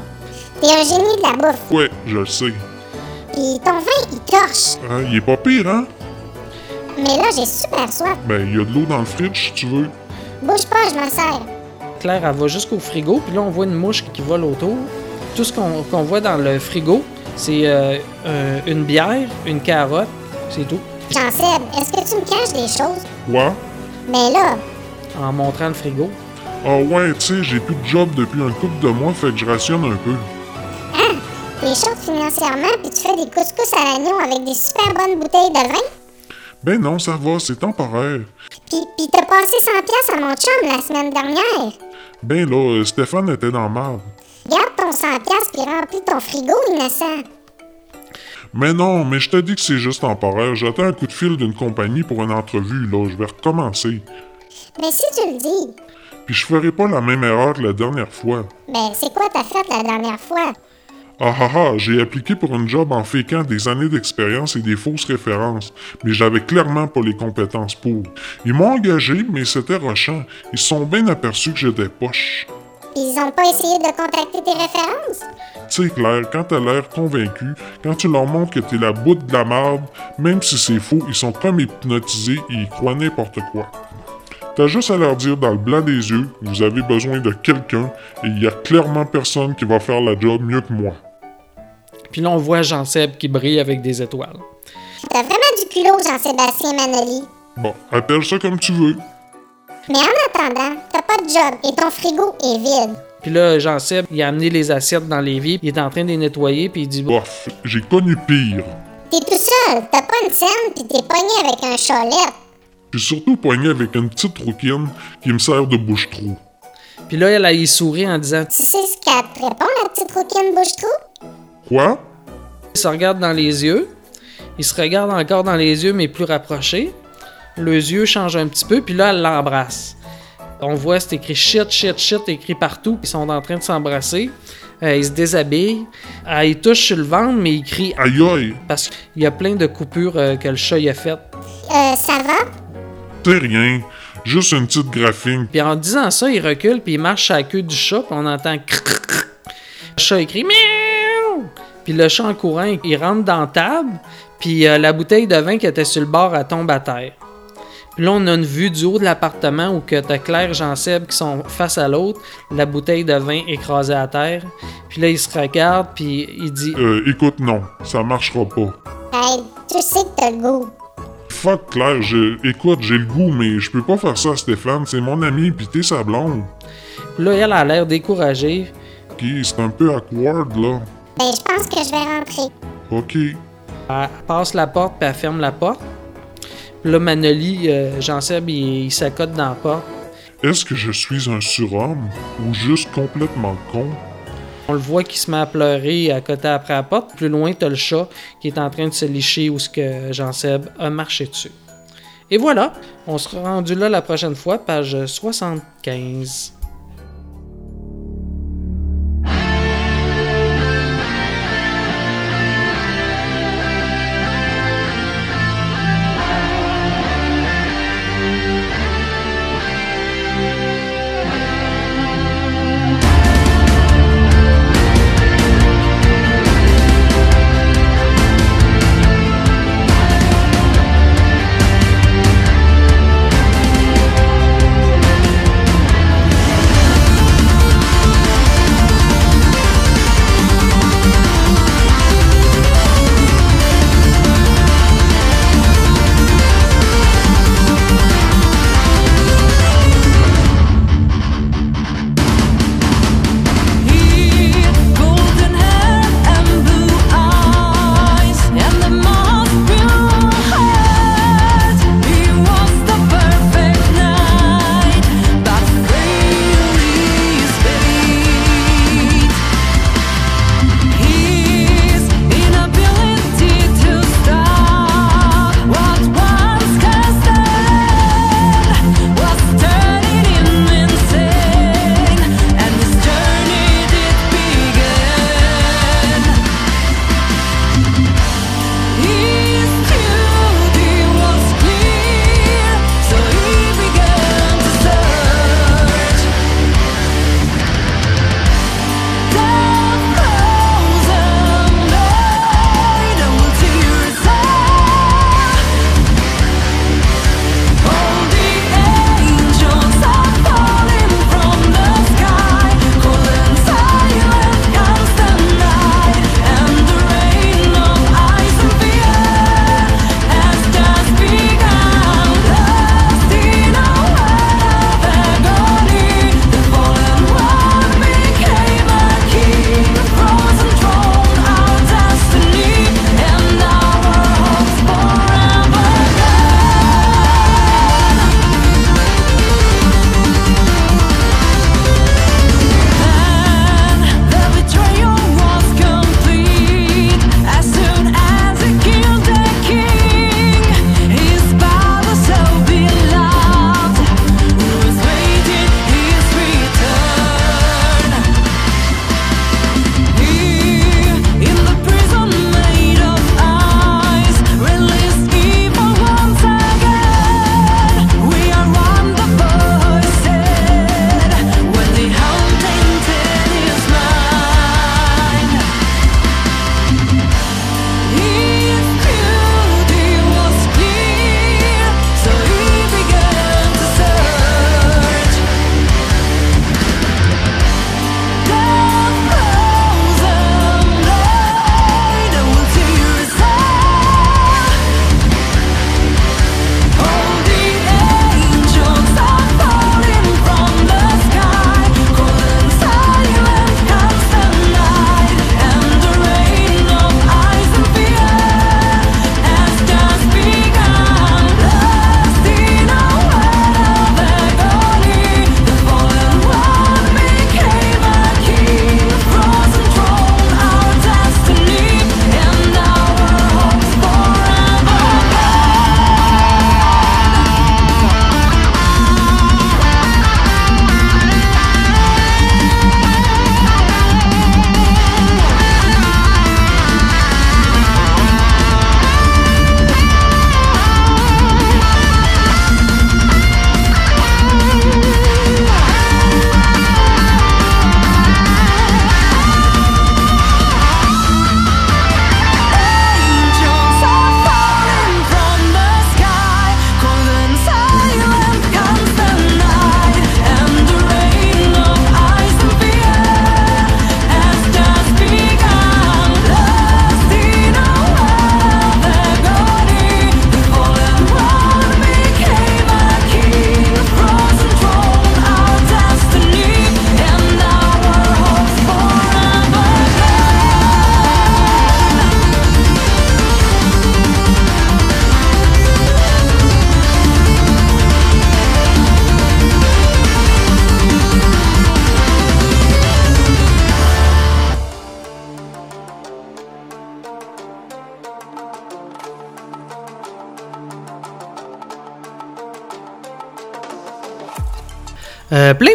T'es un génie de la bouffe. Ouais, je le sais. Puis ton vin, il torche. Hein, il est pas pire, hein? Mais là, j'ai super soif. Ben, il y a de l'eau dans le fridge, si tu veux. Bouge pas, je me sers. Claire, elle va jusqu'au frigo, puis là, on voit une mouche qui vole autour. Tout ce qu'on voit dans le frigo, c'est euh, euh, une bière, une carotte, c'est tout. Jean-Seb, est-ce que tu me caches des choses? Quoi? Mais là, En montrant le frigo. Ah ouais, tu sais, j'ai plus de job depuis un couple de mois, fait que je rationne un peu. hein? T'es chaude financièrement, puis tu fais des couscous à l'agneau avec des super bonnes bouteilles de vin? Ben non, ça va, c'est temporaire. Puis, puis t'as passé 100 pièces à mon chum la semaine dernière. Ben là, euh, Stéphane était dans marde. Garde ton 100 pièces puis remplis ton frigo, innocent. Mais non, mais je te dis que c'est juste temporaire. J'attends un coup de fil d'une compagnie pour une entrevue, là. Je vais recommencer. Mais si tu le dis, Puis je ferai pas la même erreur que la dernière fois. ben c'est quoi t'as fait la dernière fois? Ah ah ah, j'ai appliqué pour un job en féquant des années d'expérience et des fausses références, mais j'avais clairement pas les compétences pour. Ils m'ont engagé, mais c'était rochant. Ils sont bien aperçus que j'étais poche. Ils ont pas essayé de contacter tes références? Tu Claire, quand t'as l'air convaincu, quand tu leur montres que t'es la boute de la marde, même si c'est faux, ils sont comme hypnotisés et ils croient n'importe quoi. T'as juste à leur dire dans le blanc des yeux, vous avez besoin de quelqu'un et il y a clairement personne qui va faire la job mieux que moi. Puis là, on voit Jean-Seb qui brille avec des étoiles. T'as vraiment du culot, Jean-Sébastien Manoli. Bon, appelle ça comme tu veux. Mais en attendant, t'as pas de job et ton frigo est vide. Puis là, Jean-Seb, il a amené les assiettes dans l'évier, il est en train de les nettoyer, puis il dit Bof, j'ai connu pire. T'es tout seul, t'as pas une scène pis t'es pogné avec un chalet. J'ai surtout poigné avec une petite rouquine qui me sert de bouche-trou. Puis là, elle a y sourit en disant Tu sais ce qu'elle te répond, la petite rouquine bouche-trou? Quoi? Il se regarde dans les yeux. Il se regarde encore dans les yeux, mais plus rapproché. Les yeux changent un petit peu, puis là, elle l'embrasse. On voit, c'est écrit shit, shit, shit, écrit partout. Ils sont en train de s'embrasser. Euh, ils se déshabillent. Euh, il touche sur le ventre, mais il crie Aïe aïe! parce qu'il y a plein de coupures euh, que le chat y a faites. Euh, ça va? C'est rien. Juste une petite graphine. Puis en disant ça, il recule, puis il marche à la queue du chat, puis on entend cric, cric. Le chat écrit miaou. Puis le chat en courant, il rentre dans la table, puis euh, la bouteille de vin qui était sur le bord, elle tombe à terre. Puis là, on a une vue du haut de l'appartement où que t'as Claire et Jean-Seb qui sont face à l'autre, la bouteille de vin écrasée à terre. Puis là, il se regarde, puis il dit Euh, écoute, non, ça marchera pas. Hey, tu sais que t'as le goût. Fuck Claire, je... écoute, j'ai le goût, mais je peux pas faire ça à Stéphane, c'est mon ami, pis t'es sa blonde. Puis là, elle a l'air découragée. Ok, c'est un peu awkward, là. Ben, je pense que je vais rentrer. Ok. Elle passe la porte, puis elle ferme la porte. Puis là, Manoli, euh, Jean-Seb, il, il s'accote dans la porte. Est-ce que je suis un surhomme ou juste complètement con? On le voit qui se met à pleurer à côté après la porte. Plus loin, t'as le chat qui est en train de se licher où ce que Jean-Seb a marché dessus. Et voilà, on sera rendu là la prochaine fois, page 75.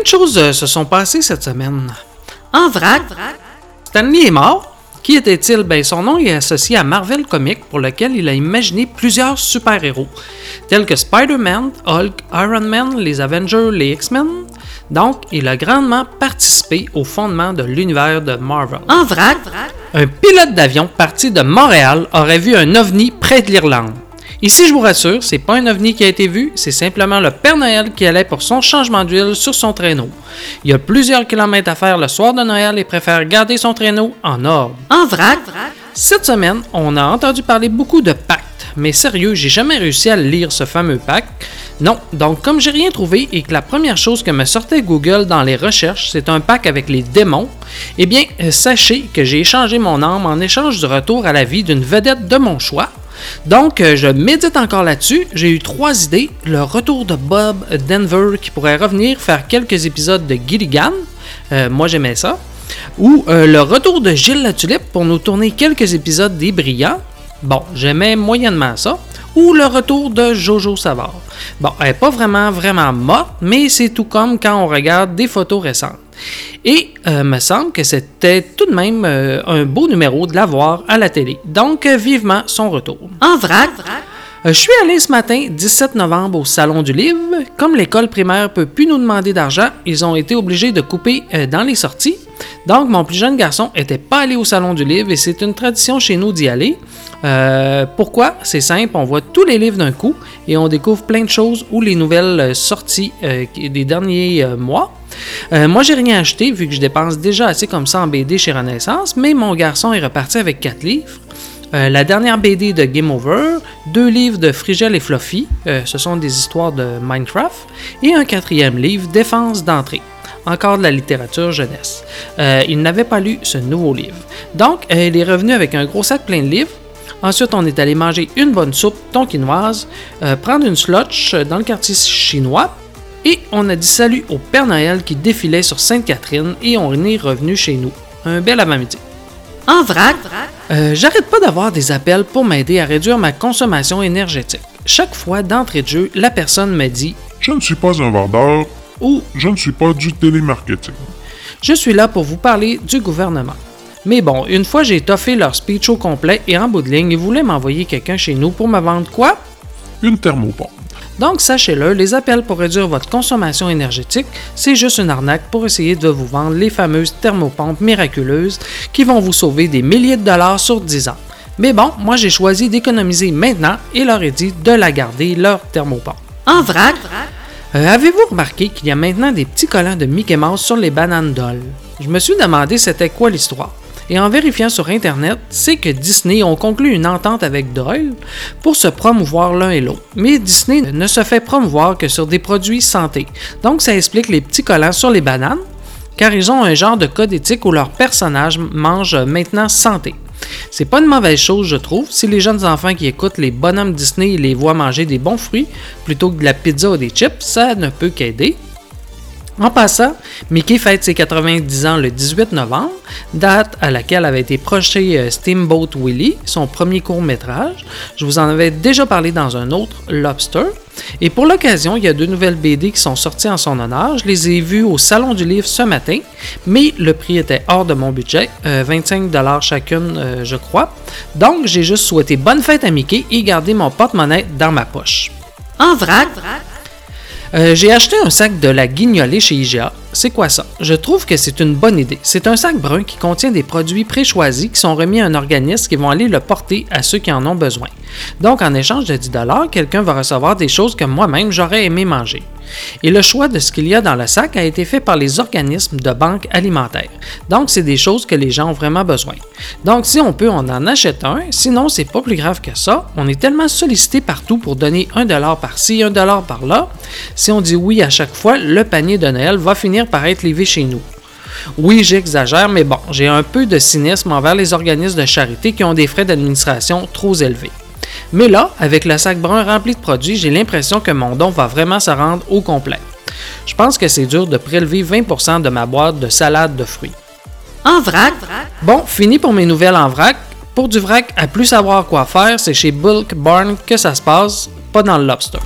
De choses euh, se sont passées cette semaine. En vrac, Stanley est mort. Qui était-il? Ben, son nom est associé à Marvel Comics, pour lequel il a imaginé plusieurs super-héros, tels que Spider-Man, Hulk, Iron Man, les Avengers, les X-Men. Donc, il a grandement participé au fondement de l'univers de Marvel. En vrac, un pilote d'avion parti de Montréal aurait vu un ovni près de l'Irlande. Ici, je vous rassure, c'est pas un ovni qui a été vu, c'est simplement le Père Noël qui allait pour son changement d'huile sur son traîneau. Il y a plusieurs kilomètres à faire le soir de Noël et préfère garder son traîneau en ordre. En vrac, cette semaine, on a entendu parler beaucoup de pacte, mais sérieux, j'ai jamais réussi à lire ce fameux pacte. Non, donc comme j'ai rien trouvé et que la première chose que me sortait Google dans les recherches, c'est un pack avec les démons, eh bien, euh, sachez que j'ai échangé mon âme en échange du retour à la vie d'une vedette de mon choix. Donc, euh, je médite encore là-dessus. J'ai eu trois idées. Le retour de Bob Denver qui pourrait revenir faire quelques épisodes de Gilligan. Euh, moi, j'aimais ça. Ou euh, le retour de Gilles Latulippe pour nous tourner quelques épisodes des Brillants. Bon, j'aimais moyennement ça. Ou le retour de Jojo Savard. Bon, elle n'est pas vraiment, vraiment morte, mais c'est tout comme quand on regarde des photos récentes. Et euh, me semble que c'était tout de même euh, un beau numéro de la voir à la télé. Donc, euh, vivement son retour. En vrac, euh, je suis allé ce matin, 17 novembre, au Salon du Livre. Comme l'école primaire peut plus nous demander d'argent, ils ont été obligés de couper euh, dans les sorties. Donc, mon plus jeune garçon n'était pas allé au Salon du Livre et c'est une tradition chez nous d'y aller. Euh, pourquoi? C'est simple, on voit tous les livres d'un coup et on découvre plein de choses ou les nouvelles euh, sorties euh, des derniers mois. Moi, j'ai rien acheté vu que je dépense déjà assez comme ça en BD chez Renaissance, mais mon garçon est reparti avec 4 livres. La dernière BD de Game Over, deux livres de Frigel et Fluffy, ce sont des histoires de Minecraft, et un quatrième livre, Défense d'entrée, encore de la littérature jeunesse. Il n'avait pas lu ce nouveau livre. Donc, il est revenu avec un gros sac plein de livres. Ensuite, on est allé manger une bonne soupe tonkinoise, euh, prendre une slotch dans le quartier chinois, et on a dit salut au Père Noël qui défilait sur Sainte-Catherine et on est revenu chez nous. Un bel avant-midi. En vrac, euh, j'arrête pas d'avoir des appels pour m'aider à réduire ma consommation énergétique. Chaque fois, d'entrée de jeu, la personne me dit Je ne suis pas un vendeur ou je ne suis pas du télémarketing. Je suis là pour vous parler du gouvernement. Mais bon, une fois j'ai toffé leur speech au complet et en bout de ligne, ils voulaient m'envoyer quelqu'un chez nous pour me vendre quoi? Une thermopompe. Donc sachez-le, les appels pour réduire votre consommation énergétique, c'est juste une arnaque pour essayer de vous vendre les fameuses thermopompes miraculeuses qui vont vous sauver des milliers de dollars sur 10 ans. Mais bon, moi j'ai choisi d'économiser maintenant et leur ai dit de la garder, leur thermopompe. En vrac, euh, avez-vous remarqué qu'il y a maintenant des petits collants de Mickey Mouse sur les bananes Doll? Je me suis demandé c'était quoi l'histoire. Et en vérifiant sur Internet, c'est que Disney ont conclu une entente avec Doyle pour se promouvoir l'un et l'autre. Mais Disney ne se fait promouvoir que sur des produits santé. Donc ça explique les petits collants sur les bananes, car ils ont un genre de code éthique où leurs personnages mangent maintenant santé. C'est pas une mauvaise chose, je trouve, si les jeunes enfants qui écoutent les bonhommes Disney les voient manger des bons fruits plutôt que de la pizza ou des chips, ça ne peut qu'aider. En passant, Mickey fête ses 90 ans le 18 novembre, date à laquelle avait été projeté euh, Steamboat Willie, son premier court-métrage. Je vous en avais déjà parlé dans un autre, Lobster. Et pour l'occasion, il y a deux nouvelles BD qui sont sorties en son honneur. Je les ai vues au Salon du Livre ce matin, mais le prix était hors de mon budget, euh, 25$ chacune, euh, je crois. Donc, j'ai juste souhaité bonne fête à Mickey et gardé mon porte-monnaie dans ma poche. En vrac, euh, j'ai acheté un sac de la guignolée chez IGA. C'est quoi ça? Je trouve que c'est une bonne idée. C'est un sac brun qui contient des produits préchoisis qui sont remis à un organisme qui vont aller le porter à ceux qui en ont besoin. Donc, en échange de 10 quelqu'un va recevoir des choses que moi-même j'aurais aimé manger. Et le choix de ce qu'il y a dans le sac a été fait par les organismes de banque alimentaire. Donc, c'est des choses que les gens ont vraiment besoin. Donc, si on peut, on en achète un. Sinon, c'est pas plus grave que ça. On est tellement sollicité partout pour donner un dollar par-ci, un dollar par-là. Si on dit oui à chaque fois, le panier de Noël va finir par être livré chez nous. Oui, j'exagère, mais bon, j'ai un peu de cynisme envers les organismes de charité qui ont des frais d'administration trop élevés. Mais là, avec le sac brun rempli de produits, j'ai l'impression que mon don va vraiment se rendre au complet. Je pense que c'est dur de prélever 20% de ma boîte de salade de fruits. En vrac? Bon, fini pour mes nouvelles en vrac. Pour du vrac, à plus savoir quoi faire, c'est chez Bulk Barn que ça se passe, pas dans le lobster.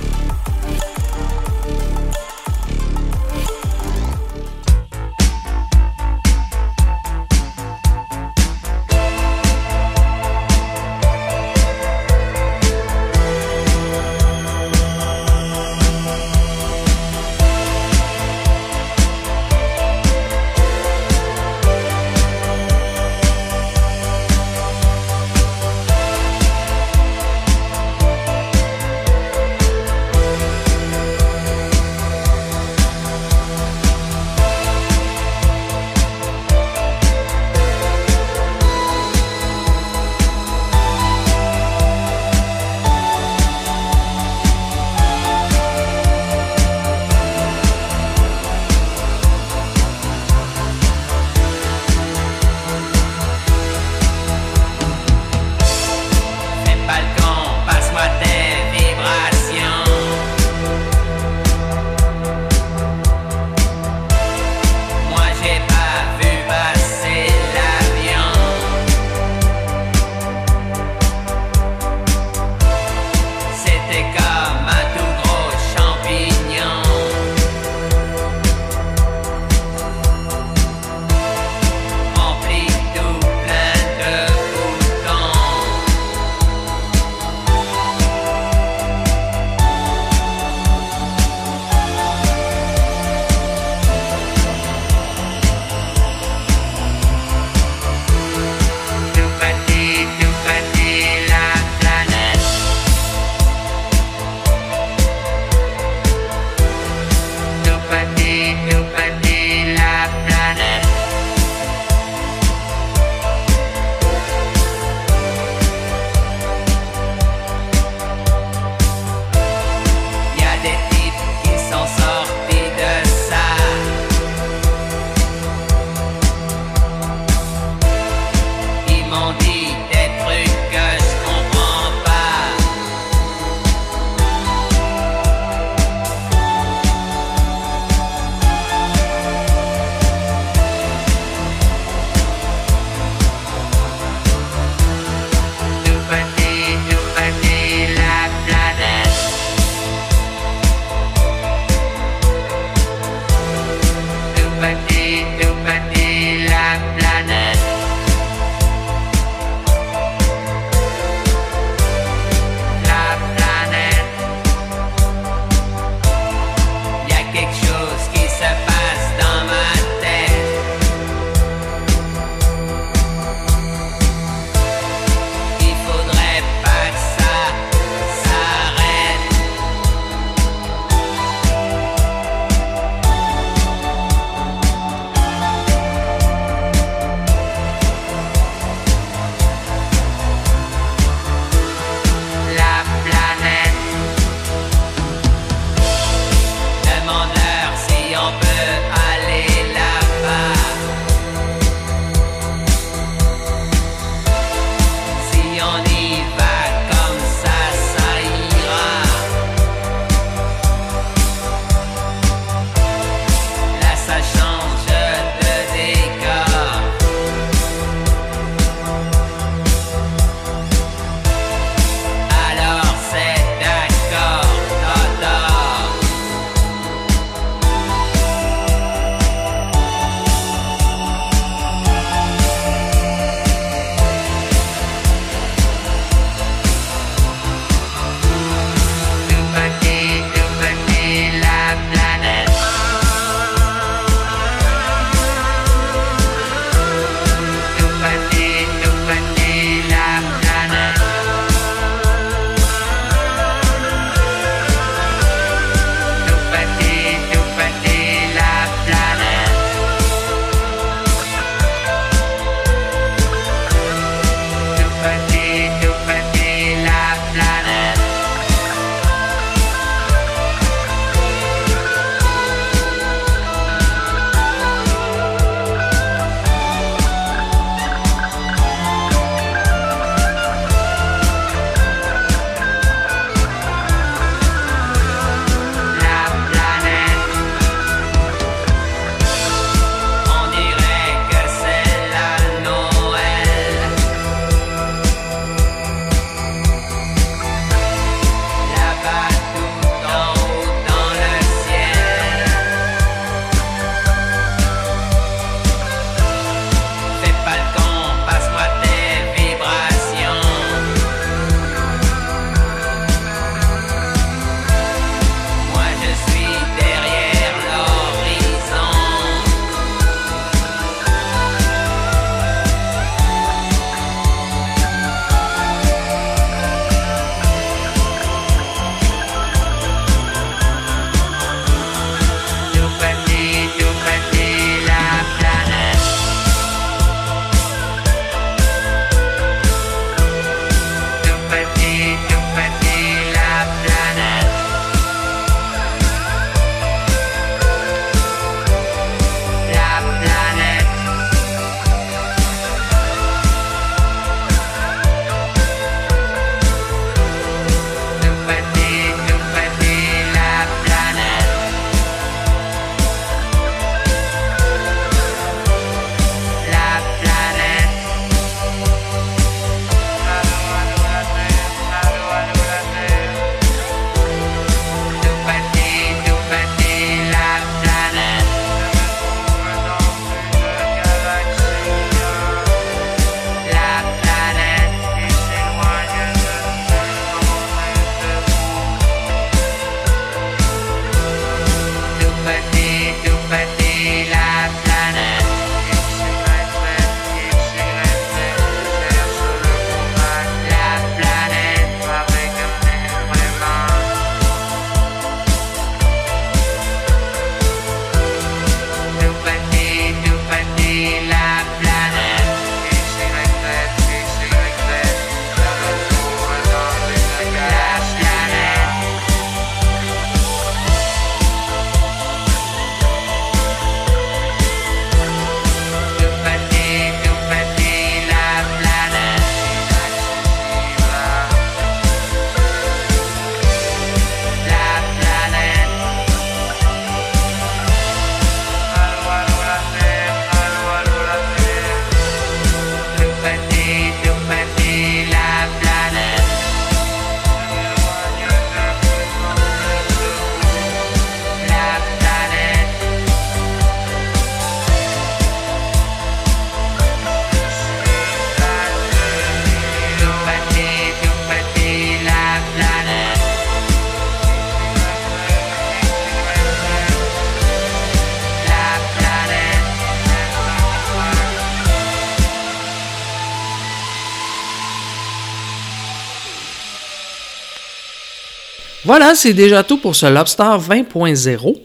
Voilà, c'est déjà tout pour ce Lobster 20.0.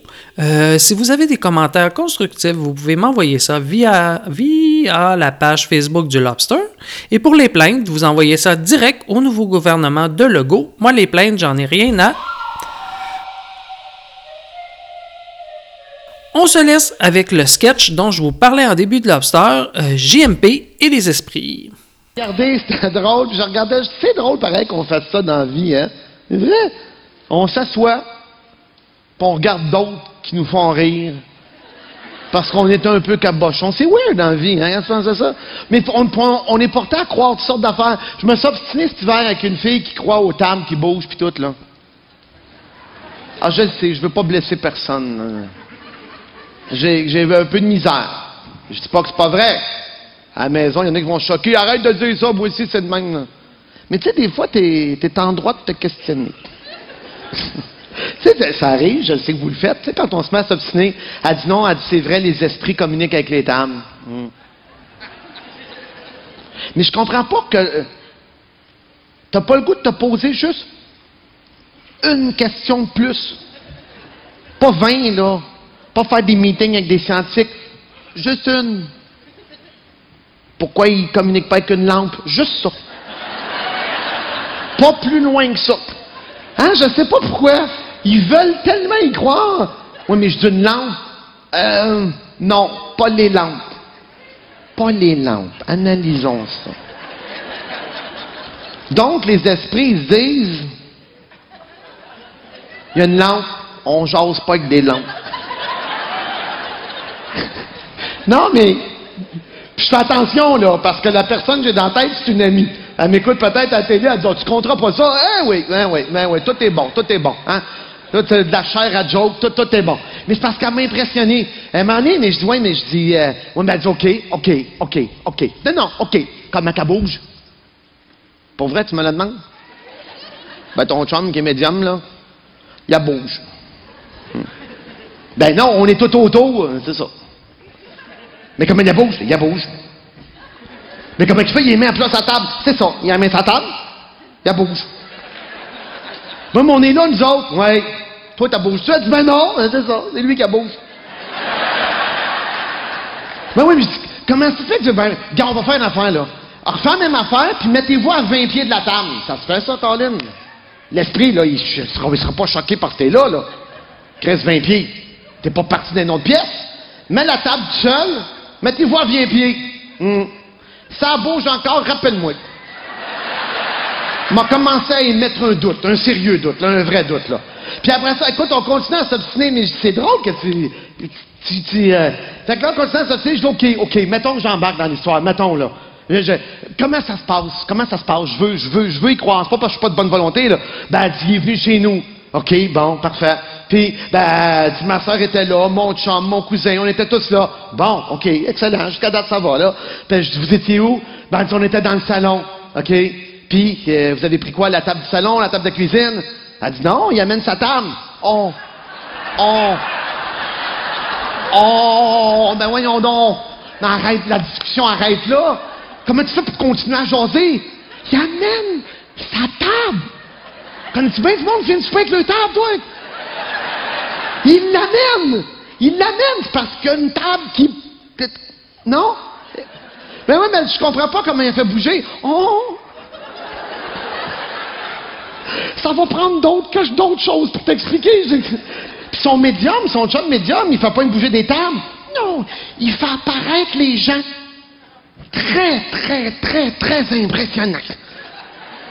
Euh, si vous avez des commentaires constructifs, vous pouvez m'envoyer ça via, la page Facebook du Lobster. Et pour les plaintes, vous envoyez ça direct au nouveau gouvernement de Legault. Moi, les plaintes, j'en ai rien à. On se laisse avec le sketch dont je vous parlais en début de Lobster, euh, JMP et les esprits. Regardez, c'était drôle, je regardais, c'est drôle pareil qu'on fasse ça dans la vie, hein? Vrai? On s'assoit, puis on regarde d'autres qui nous font rire. Parce qu'on est un peu cabochon. C'est weird dans la vie, hein, c'est ça? Mais on, est porté à croire toutes sortes d'affaires. Je me suis obstiné cet hiver avec une fille qui croit aux tables, qui bouge, puis tout, là. Ah, je le sais, je veux pas blesser personne. J'ai un peu de misère. Je dis pas que c'est pas vrai. À la maison, il y en a qui vont choquer. Arrête de dire ça, moi aussi, c'est là. Mais tu sais, des fois, t'es es en droit de te questionner. Tu sais, ça arrive, je sais que vous le faites. Tu sais, quand on se met à s'obstiner, elle dit non, elle dit c'est vrai, les esprits communiquent avec les âmes. Hmm. Mais je comprends pas que. euh, T'as pas le goût de te poser juste une question de plus. Pas 20, là. Pas faire des meetings avec des scientifiques. Juste une. Pourquoi ils communiquent pas avec une lampe? Juste ça. Pas plus loin que ça. Hein, je sais pas pourquoi. Ils veulent tellement y croire. Oui, mais je dis une lampe. Euh, non, pas les lampes. Pas les lampes. Analysons ça. Donc, les esprits, ils se disent, il y a une lampe, on jase pas avec des lampes. [laughs] non, mais, je fais attention, là, parce que la personne que j'ai dans la tête, c'est une amie. Elle m'écoute peut-être à la télé, elle dit, oh, tu compteras pas ça? Eh oui, eh oui, eh oui, tout est bon, tout est bon, hein? Tout, c'est de la chair à joke, tout, tout est bon. Mais c'est parce qu'elle m'a impressionné. Elle m'a dit, mais je dis, ouais, mais je dis, euh, mais elle dit, OK, OK, OK, OK. Non, non, OK. Comment qu'elle bouge? Pour vrai, tu me le demandes? Ben, ton chum qui est médium, là, il bouge. Hmm. Ben non, on est tout autour, euh, c'est ça. Mais comment il bouge? Il bouge. Mais comment tu fais? Il met à plat sa table. C'est ça. Il a mis sa table, il bouge. Moi, mais on est là, nous autres. Ouais. Toi, t'as bougé. Tu as dit, ben non, hein, c'est ça. C'est lui qui a bouge. ben oui, mais je dis, comment se fait que, ben, gars, on va faire une affaire, là. Alors, fais la même affaire, puis mettez-vous à 20 pieds de la table. Ça se fait, ça, Colin? L'esprit, là, il ne sera, sera pas choqué parce que t'es là, là. Reste 20 pieds. T'es pas parti d'une autre pièce. Mets la table tout seul, mettez-vous à 20 pieds. Hmm. Ça bouge encore, rappelle-moi. m'a commencé à émettre un doute, un sérieux doute, un vrai doute, là. Puis après ça, écoute, on continue à s'obstiner, mais c'est drôle que tu... tu, tu euh... Fait que là, on continue à s'obstiner, je dis, OK, OK, mettons que j'embarque dans l'histoire, mettons, là. Comment ça se passe? Comment ça se passe? Je veux, je veux, je veux y croire. C'est pas parce que je suis pas de bonne volonté, là. Ben, il est venu chez nous. OK, bon, parfait. Puis, ben, dit, ma soeur était là, mon chum, mon cousin, on était tous là. Bon, OK, excellent, jusqu'à date, ça va, là. Puis, je dis, vous étiez où? Ben, on était dans le salon. OK? Puis, euh, vous avez pris quoi? La table du salon, la table de cuisine? Elle dit, non, il amène sa table. On. On. Oh, ben voyons donc. Mais arrête, la discussion arrête là. Comment tu fais pour continuer à jaser? Il amène sa table. Connais-tu bien du monde qui vient souper avec le table, toi? Il l'amène. Il l'amène, parce qu'il y a une table qui... Non? Ben oui, mais je comprends pas comment il a fait bouger. Oh! Ça va prendre d'autres d'autres choses pour t'expliquer. Puis son médium, son chum médium, il fait pas une bouger des tables. Non, il fait apparaître les gens. Très, très, très, très impressionnant.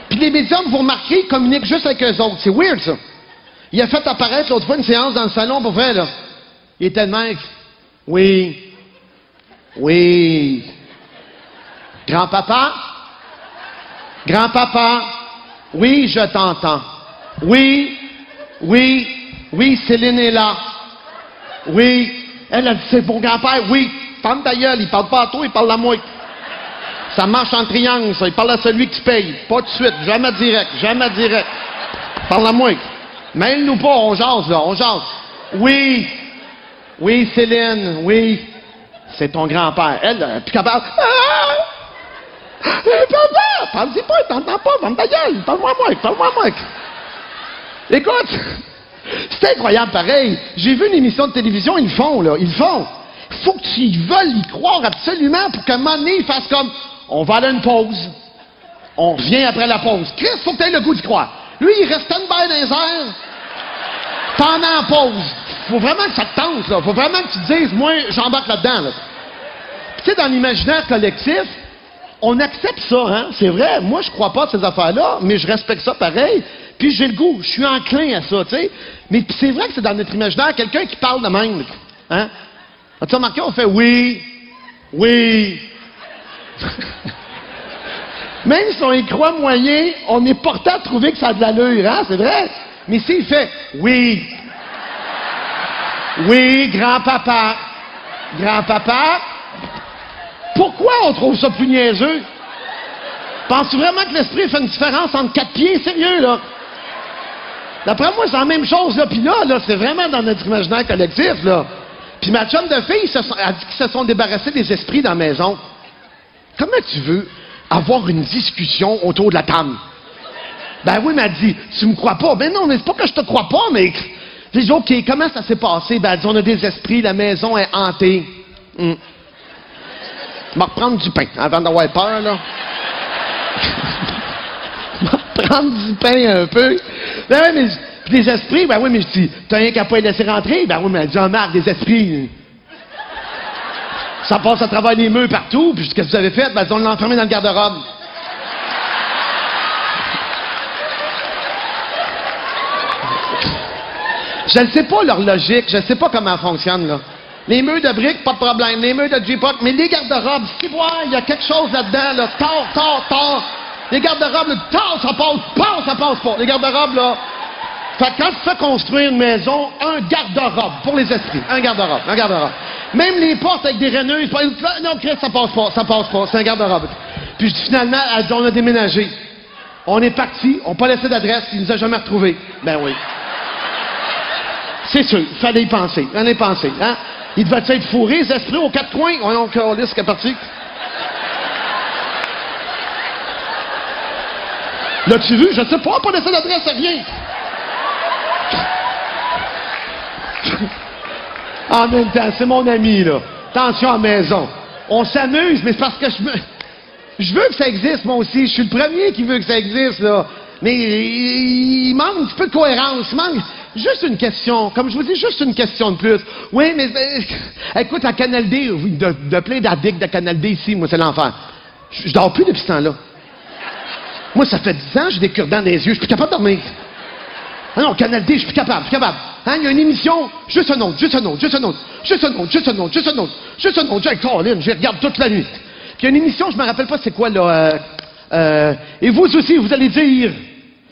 Puis les médiums, vous remarquez, ils communiquent juste avec eux autres. C'est weird, ça. Il a fait apparaître l'autre fois une séance dans le salon, pour vrai, là. Il était même. Oui. Oui. Grand-papa? Grand-papa? Oui, je t'entends. Oui, oui, oui, Céline est là. Oui. Elle a dit, c'est pour grand-père. Oui. Ferme ta gueule, il parle pas à toi, il parle à moi. Ça marche en triangle, ça. Il parle à celui qui paye. Pas de suite, jamais direct, jamais direct. Parle à moi. Mêle-nous pas, on jase, là, on jase. Oui. Oui, Céline, oui. C'est ton grand-père. Elle, elle est plus capable. Ah! Eh, Papa! Parle-y pas, il t'entend pas, ferme ta gueule. Parle-moi, moi, parle-moi, moi. Écoute, c'est incroyable pareil. J'ai vu une émission de télévision, ils le font, là. Ils le font. Faut que tu y veuilles y croire absolument pour qu'à un moment donné, ils fassent comme on va aller à une pause. On revient après la pause. Chris, faut que tu aies le goût d'y croire. Lui, il reste balle dans les airs pendant la pause. Faut vraiment que ça te tente, là. Faut vraiment que tu te dises, moi, j'embarque là-dedans, là. Tu sais, dans l'imaginaire collectif, on accepte ça, hein? C'est vrai. Moi, je crois pas à ces affaires-là, mais je respecte ça pareil. Puis j'ai le goût. Je suis enclin à ça, tu sais. Mais c'est vrai que c'est dans notre imaginaire quelqu'un qui parle de même. Hein? As-tu remarqué? On fait oui, oui. [laughs] même si on y croit moyen, on est porté à trouver que ça a de l'allure, hein? C'est vrai. Mais s'il fait oui, oui, grand-papa, grand-papa, pourquoi on trouve ça plus niaiseux? Penses-tu vraiment que l'esprit fait une différence entre quatre pieds? Sérieux, là? D'après moi, c'est la même chose, là. Puis là, là, c'est vraiment dans notre imaginaire collectif, là. Puis ma chum de fille a dit qu'ils se sont débarrassés des esprits dans la maison. Comment tu veux? Avoir une discussion autour de la table? Ben oui, m'a dit, tu me crois pas? Ben non, mais c'est pas que je te crois pas, mais... J'ai dit, OK, comment ça s'est passé? Ben, dit, on a des esprits, la maison est hantée. Hum. Je reprendre du pain avant d'avoir peur, là. [laughs] Je vais reprendre du pain un peu. Ben oui, mais des esprits, ben oui, mais je dis, t'as rien qu'à pas laisser rentrer? Ben oui, mais elle dit, Jean-Marc, des esprits. Ça passe à travers les murs partout, puis qu'est-ce que vous avez fait? Ben, on l'a enfermé dans le garde-robe. Je ne sais pas leur logique, je ne sais pas comment elle fonctionne, là. Les murs de briques, pas de problème. Les murs de J-Pop, mais les garde-robes, si voir, il y a quelque chose là-dedans, là. Tard, tard, tard. Les garde-robes, là, tard, ça passe, pas, ça passe pas. Les garde-robes, là. Fait quand tu fais construire une maison, un garde-robe pour les esprits. Un garde-robe, un garde-robe. Même les portes avec des raineuses, pas- non, Chris, ça passe pas, ça passe pas. C'est un garde-robe. Puis je dis, finalement, elle dit, on a déménagé. On est parti, on n'a pas laissé d'adresse, il nous a jamais retrouvés. Ben oui. C'est sûr, il fallait y penser. Fallait y penser. Hein? Il devait être fourré, les esprits aux quatre coins. Voyons, Carlis, qui est parti. L'as-tu vu? Je ne sais pas, pas laissé d'adresse, rien. En même temps, c'est mon ami, là. Attention à la maison. On s'amuse, mais c'est parce que je me... Je veux que ça existe, moi aussi. Je suis le premier qui veut que ça existe, là. Mais il, manque un petit peu de cohérence. Il manque juste une question. Comme je vous dis, juste une question de plus. Oui, mais euh, [laughs] écoute, la Canal D, de, plein d'addicts de Canal D ici, moi, c'est l'enfer. Je, je dors plus depuis ce temps-là. Moi, ça fait 10 ans, j'ai des cure-dents dans les yeux. Je suis plus capable de dormir. Ah non, Canal D, je suis capable, je suis capable. Hein, il y a une émission, juste un autre, juste un autre, juste un autre, juste un autre, juste un autre, juste un autre, juste un autre, Jack Colin, je regarde toute la nuit. Puis il y a une émission, je me rappelle pas c'est quoi, là, euh, euh, et vous aussi, vous allez dire,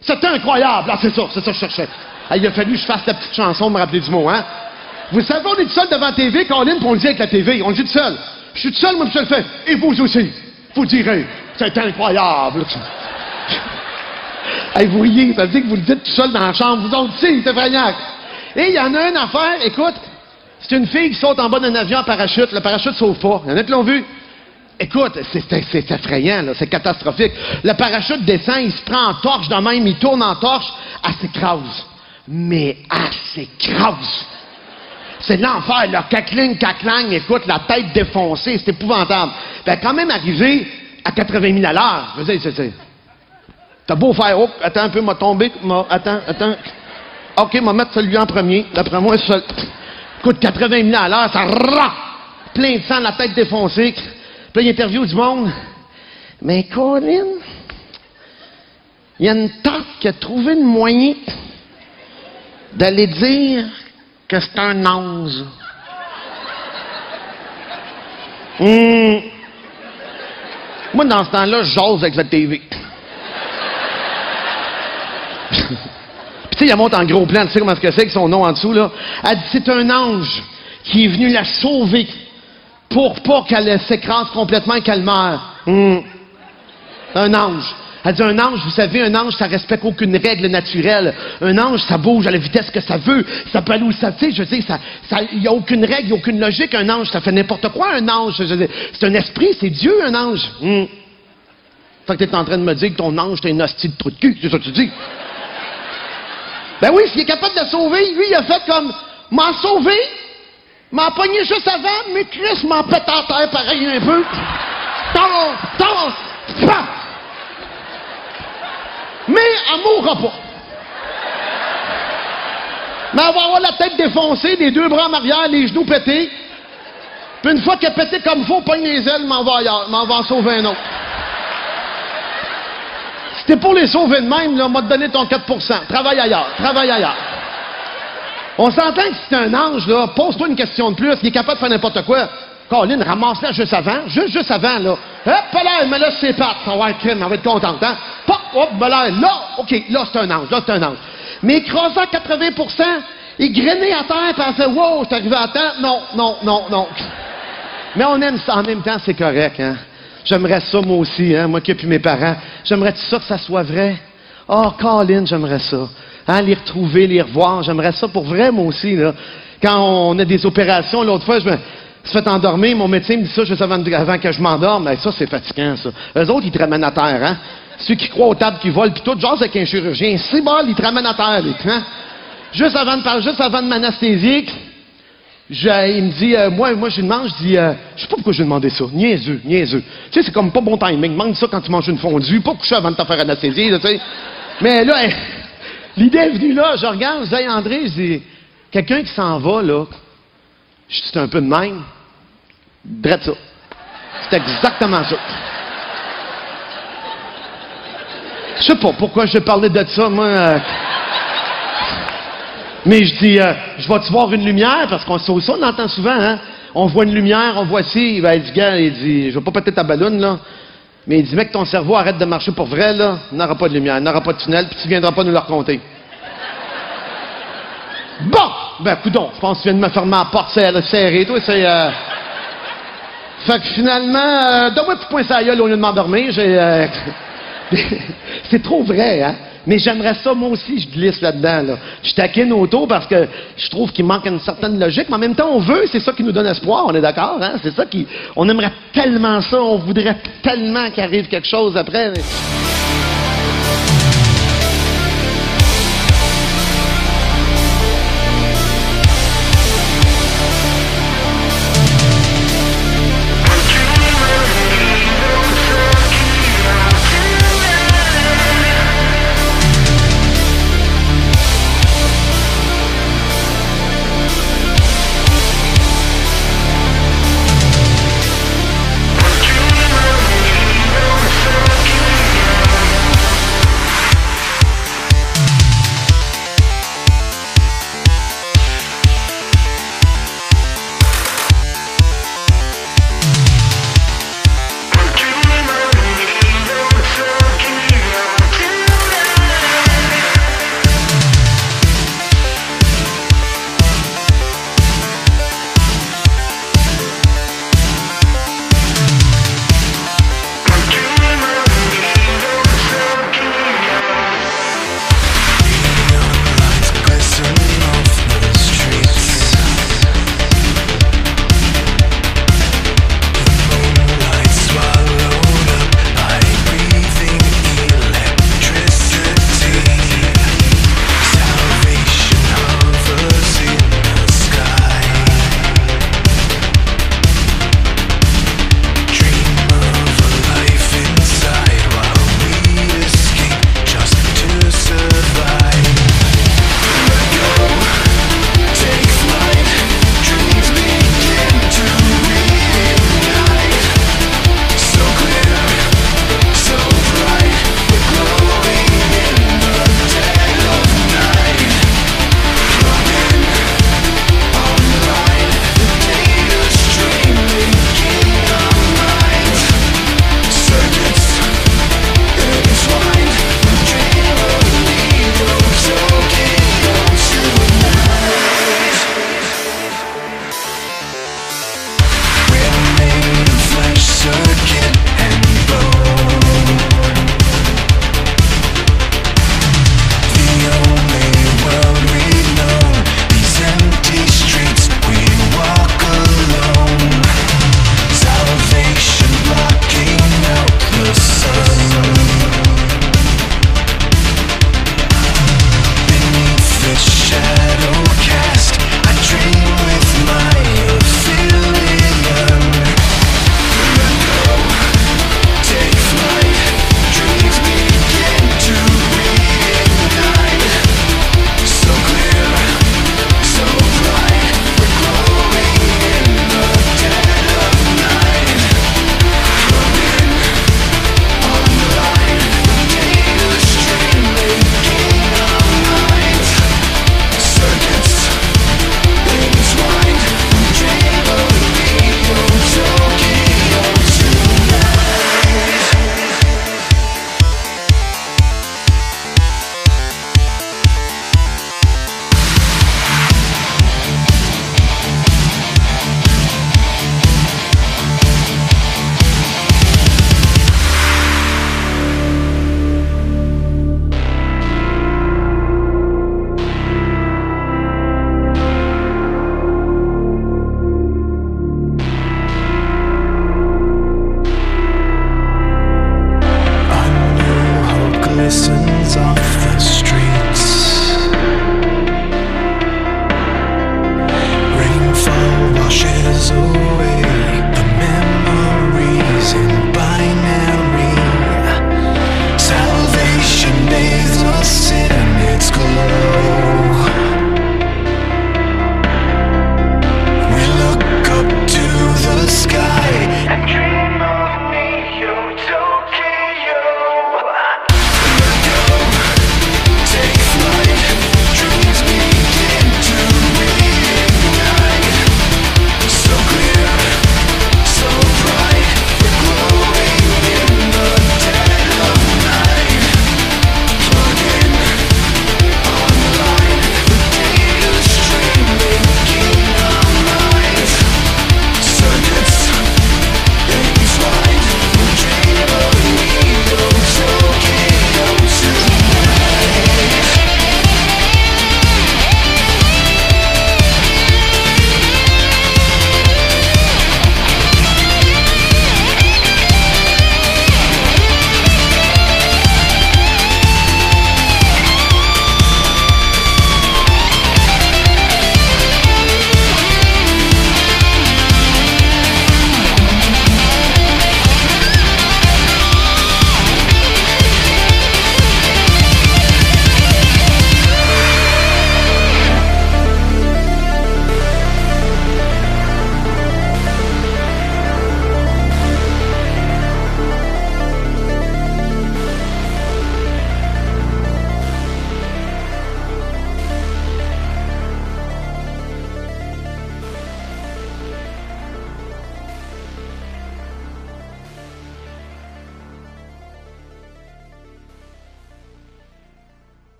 c'est incroyable, ah, c'est ça, c'est ça que je cherchais. Ah, il a fallu que je fasse la petite chanson, me rappeler du mot, hein. Vous savez, on est tout seul devant la TV, Colin, puis on le dit avec la TV, on le dit tout seul. Je suis tout seul, moi, je le fais. Et vous aussi, vous direz, c'est incroyable. Hey, vous riez, ça veut dire que vous le dites tout seul dans la chambre. Vous autres, si, c'est fragnac. Et il y en a une affaire, écoute, c'est une fille qui saute en bas d'un avion en parachute. Le parachute sauve pas. Il y en a qui l'ont vu. Écoute, c'est- effrayant, là, c'est catastrophique. Le parachute descend, il se prend en torche de même, il tourne en torche, elle s'écrase. Mais elle s'écrase. C'est l'enfer, là. Cacling, caclang, écoute, la tête défoncée, c'est épouvantable. Ben, quand même arrivé à 80 000 à l'heure. Je veux dire, c'est... T'as beau faire, oh, attends un peu, m'a tombé, m'a, attends, attends. OK, m'a mettre celui en premier. D'après moi, seul. Écoute, 80 000 à l'heure, ça rah! Plein de sang, la tête défoncée. Puis là, interview du monde. Mais Colin, il y a une tante qui a trouvé une moyen d'aller dire que c'est un ange. Hum. Moi, dans ce temps-là, j'ose avec la TV. Puis tu sais, elle monte en gros plan, tu sais comment est-ce que c'est avec son nom en dessous, là? Elle dit, c'est un ange qui est venu la sauver pour pas qu'elle s'écrase complètement et qu'elle meure. Hum. Un ange. Elle dit, un ange, vous savez, un ange, ça respecte aucune règle naturelle. Un ange, ça bouge à la vitesse que ça veut. Ça peut aller où ça, tu sais, je veux dire, ça, ça, il y a aucune règle, il y a aucune logique. Un ange, ça fait n'importe quoi, un ange. C'est un esprit, c'est Dieu, un ange. Hum. Fait que t'es en train de me dire que ton ange, t'es une hostie de trou de cul, c'est ça que tu dis? Ben oui, s'il est capable de sauver, lui, il a fait comme, m'en sauver, m'en pogné juste avant, mais Chris m'en pète en terre pareil un peu. Tant, tant, paf! Mais elle mourra pas. Mais elle va avoir la tête défoncée, les deux bras en arrière, les genoux pétés. Puis une fois qu'elle est pétée comme faut, pogne les ailes, m'en va m'en va en sauver un autre. T'es pour les sauver de même, là, m'a te donné ton 4% Travaille ailleurs, travaille ailleurs. On s'entend que si c'est un ange, là, pose-toi une question de plus, il est capable de faire n'importe quoi. Colin, ramasse-la juste avant, juste, juste avant, là. Hop, là, mais là, c'est pattes, ça va être crème, elle va être contente, hein. Pop, hop, ben là, là, OK, là, c'est un ange, là, c'est un ange. Mais écrasant 80% il grainait à terre, puis elle fait, wow, suis arrivé à temps. Non, non, non, non. Mais on aime ça, en même temps, c'est correct, hein. J'aimerais ça, moi aussi, hein, moi qui ai plus mes parents. J'aimerais ça que ça soit vrai. Oh, Colin, j'aimerais ça. Hein, les retrouver, les revoir, j'aimerais ça pour vrai, moi aussi, là. Quand on a des opérations, l'autre fois, je me suis fait endormir, mon médecin me dit ça juste avant, avant que je m'endorme. Mais ça, c'est fatigant, ça. Eux autres, ils te ramènent à terre, hein. Ceux qui croient aux tables qui volent, puis tout, genre avec un chirurgien. C'est bon, ils te ramènent à terre, les, hein. Juste avant de parler, juste avant de m'anesthésier, il me dit, euh, moi, moi, je demande, je dis, euh, je sais pas pourquoi je lui ai ça. Niaiseux, niaiseux. Tu sais, c'est comme pas bon timing. Demande ça quand tu manges une fondue, pas coucher avant de te faire anesthésier, là, tu sais. Mais là, l'idée est venue là, je regarde, je dis, Hey, André, je dis, quelqu'un qui s'en va, là, je c'est un peu de même. Drette ça. C'est exactement ça. Je sais pas pourquoi je parlais de ça, moi. Euh, mais je dis, euh, je vais-tu voir une lumière? Parce qu'on ça, ça, on entend souvent, hein? On voit une lumière, on voit ci. Ben, il dit, gars, il dit, je vais pas péter ta ballonne, là. Mais il dit, mec, ton cerveau arrête de marcher pour vrai, là. Il n'aura pas de lumière, il n'aura pas de tunnel, puis tu viendras pas nous le raconter. [laughs] Bon! Ben, coudon, je pense que tu viens de me fermer la porte serrée, serrée, toi, c'est, euh... Fait que finalement, euh, donne-moi un petit point la gueule au lieu de m'endormir, euh, [laughs] c'est trop vrai, hein? Mais j'aimerais ça, moi aussi, je glisse là-dedans, là. Je taquine auto parce que je trouve qu'il manque une certaine logique, mais en même temps, on veut, c'est ça qui nous donne espoir, on est d'accord, hein? C'est ça qui, on aimerait tellement ça, on voudrait tellement qu'il arrive quelque chose après.